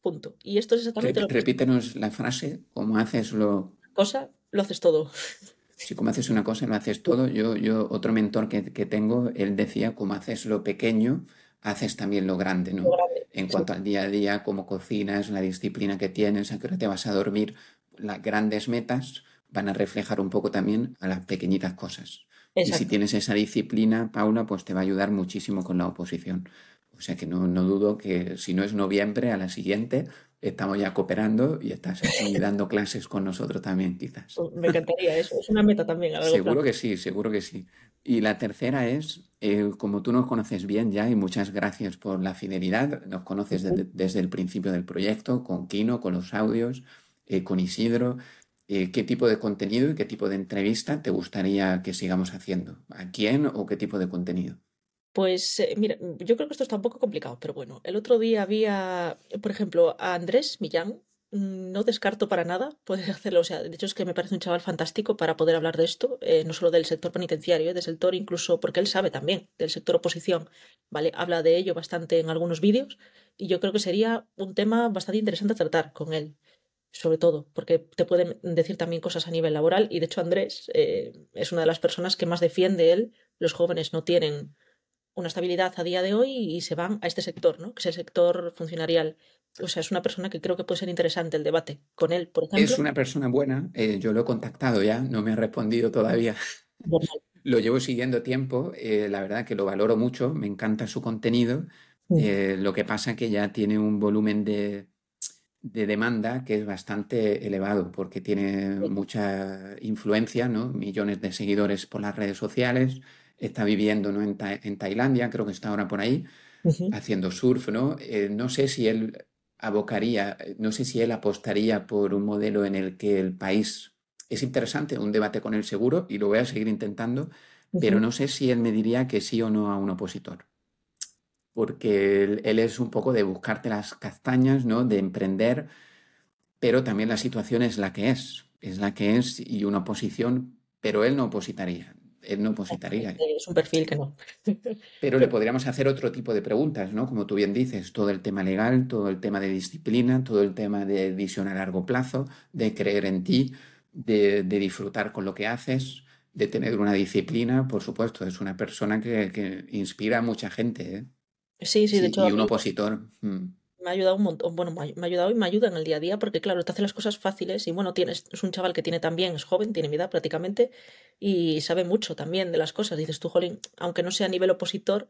Punto. Y esto es exactamente lo Repítenos la frase, como haces lo... Cosa, lo haces todo. Si como haces una cosa, lo haces todo. Yo, yo otro mentor que, que tengo, él decía, como haces lo pequeño, haces también lo grande, ¿no? en cuanto al día a día, cómo cocinas, la disciplina que tienes, a qué hora te vas a dormir, las grandes metas van a reflejar un poco también a las pequeñitas cosas. Y si tienes esa disciplina, Paula, pues te va a ayudar muchísimo con la oposición. O sea que no, no dudo que si no es noviembre, a la siguiente estamos ya cooperando y estás aquí dando clases con nosotros también, quizás. Oh, me encantaría eso, es una meta también. seguro que sí, seguro que sí. Y la tercera es, eh, como tú nos conoces bien ya, y muchas gracias por la fidelidad, nos conoces desde, el principio del proyecto, con Kino, con los audios, eh, con Isidro, eh, ¿qué tipo de contenido y qué tipo de entrevista te gustaría que sigamos haciendo? ¿A quién o qué tipo de contenido? Pues mira, yo creo que esto está un poco complicado, pero bueno, el otro día había, por ejemplo, a Andrés Millán, Mm, no descarto para nada poder hacerlo. O sea, de hecho es que me parece un chaval fantástico para poder hablar de esto, eh, no solo del sector penitenciario, eh, del sector incluso, porque él sabe también del sector oposición, ¿vale? Habla de ello bastante en algunos vídeos y yo creo que sería un tema bastante interesante tratar con él, sobre todo, porque te pueden decir también cosas a nivel laboral y de hecho Andrés eh, es una de las personas que más defiende él. Los jóvenes no tienen una estabilidad a día de hoy y se van a este sector, ¿no? Que es el sector funcionarial o sea, es una persona que creo que puede ser interesante el debate con él, por ejemplo. Es una persona buena, eh, yo lo he contactado ya, no me ha respondido todavía. lo llevo siguiendo tiempo, eh, la verdad que lo valoro mucho, me encanta su contenido. Eh, lo que pasa que ya tiene un volumen de, demanda que es bastante elevado porque tiene mucha influencia, ¿no? millones de seguidores por las redes sociales, está viviendo ¿no? en, en Tailandia, creo que está ahora por ahí, haciendo surf. ¿no? no sé si él abocaría, no sé si él apostaría por un modelo en el que el país es interesante, un debate con el seguro, y lo voy a seguir intentando, pero no sé si él me diría que sí o no a un opositor. Porque él, es un poco de buscarte las castañas, ¿no? De emprender, pero también la situación es la que es, es la que es, y una oposición, pero él no opositaría él no opositaría. Es un perfil que no. Pero le podríamos hacer otro tipo de preguntas, ¿no? Como tú bien dices, todo el tema legal, todo el tema de disciplina, todo el tema de visión a largo plazo, de creer en ti, de, disfrutar con lo que haces, de tener una disciplina, por supuesto, es una persona que, inspira a mucha gente. ¿eh? Sí, sí, de hecho. Y un opositor. Mm me ha ayudado un montón, bueno, me ha ayudado y me ayuda en el día a día porque claro, te hace las cosas fáciles y bueno, tienes, es un chaval que tiene también, es joven, tiene mi edad prácticamente y sabe mucho también de las cosas. Dices tú, Jolín, aunque no sea a nivel opositor,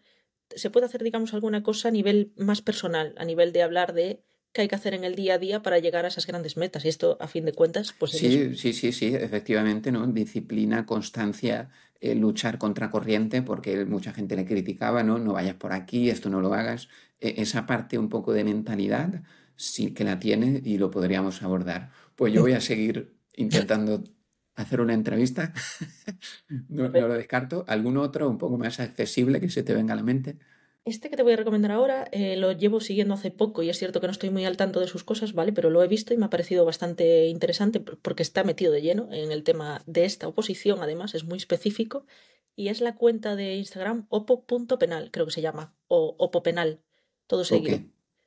se puede hacer, digamos, alguna cosa a nivel más personal, a nivel de hablar de qué hay que hacer en el día a día para llegar a esas grandes metas. Y esto, a fin de cuentas, pues... Sí, sí, sí, sí, efectivamente, ¿no? Disciplina, constancia, eh, luchar contra corriente, porque mucha gente le criticaba, ¿no? No vayas por aquí, esto no lo hagas. E, esa parte un poco de mentalidad sí que la tiene y lo podríamos abordar. Pues yo voy a seguir intentando hacer una entrevista. no, lo descarto. ¿Algún otro un poco más accesible que se te venga a la mente? Este que te voy a recomendar ahora eh, lo llevo siguiendo hace poco y es cierto que no estoy muy al tanto de sus cosas, ¿vale? Pero lo he visto y me ha parecido bastante interesante porque está metido de lleno en el tema de esta oposición, además, es muy específico. Y es la cuenta de Instagram opo.penal, creo que se llama, o opopenal, todo seguido.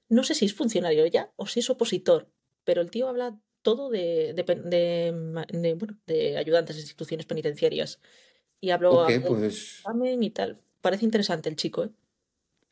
No sé si es funcionario ya o si es opositor, pero el tío habla todo de, de, bueno, de ayudantes de instituciones penitenciarias. Y habló okay, pues... y tal. Parece interesante el chico, ¿eh?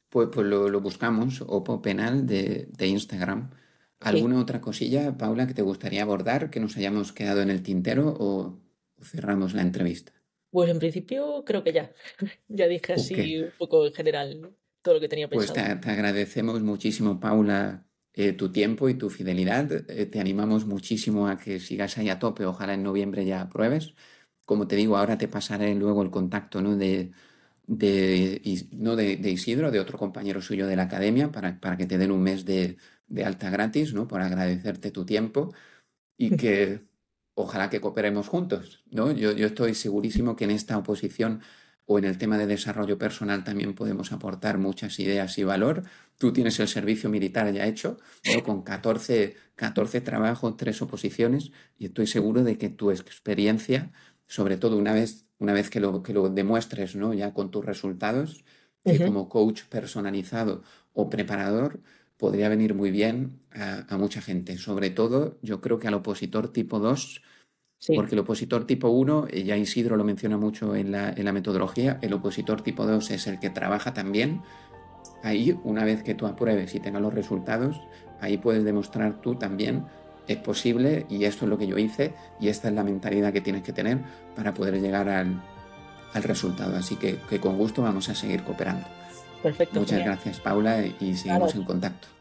Pues, pues lo, buscamos, Opo Penal de, Instagram. ¿Alguna otra cosilla, Paula, que te gustaría abordar, que nos hayamos quedado en el tintero o, cerramos la entrevista? Pues en principio creo que ya. ya dije así un poco en general todo lo que tenía pues pensado. Pues te, agradecemos muchísimo, Paula, eh, tu tiempo y tu fidelidad. Eh, te animamos muchísimo a que sigas ahí a tope. Ojalá en noviembre ya apruebes. Como te digo, ahora te pasaré luego el contacto ¿no? de, de, no de, Isidro, de otro compañero suyo de la academia, para, para que te den un mes de, alta gratis, ¿no? Por agradecerte tu tiempo y que ojalá que cooperemos juntos, ¿no? Yo, yo estoy segurísimo que en esta oposición o en el tema de desarrollo personal también podemos aportar muchas ideas y valor. Tú tienes el servicio militar ya hecho, con 14, 14 trabajos, tres oposiciones, y estoy seguro de que tu experiencia, sobre todo una vez, una vez que, lo, que lo demuestres ¿no? ya con tus resultados, como coach personalizado o preparador, podría venir muy bien a, a, mucha gente. Sobre todo, yo creo que al opositor tipo 2 porque el opositor tipo 1, eh, ya Isidro lo menciona mucho en la, en la metodología, el opositor tipo 2 es el que trabaja también. Ahí, una vez que tú apruebes y tengas los resultados, ahí puedes demostrar tú también es posible y esto es lo que yo hice y esta es la mentalidad que tienes que tener para poder llegar al, al resultado. Así que, que, con gusto vamos a seguir cooperando. Perfecto. Muchas gracias, Paula, y seguimos en contacto.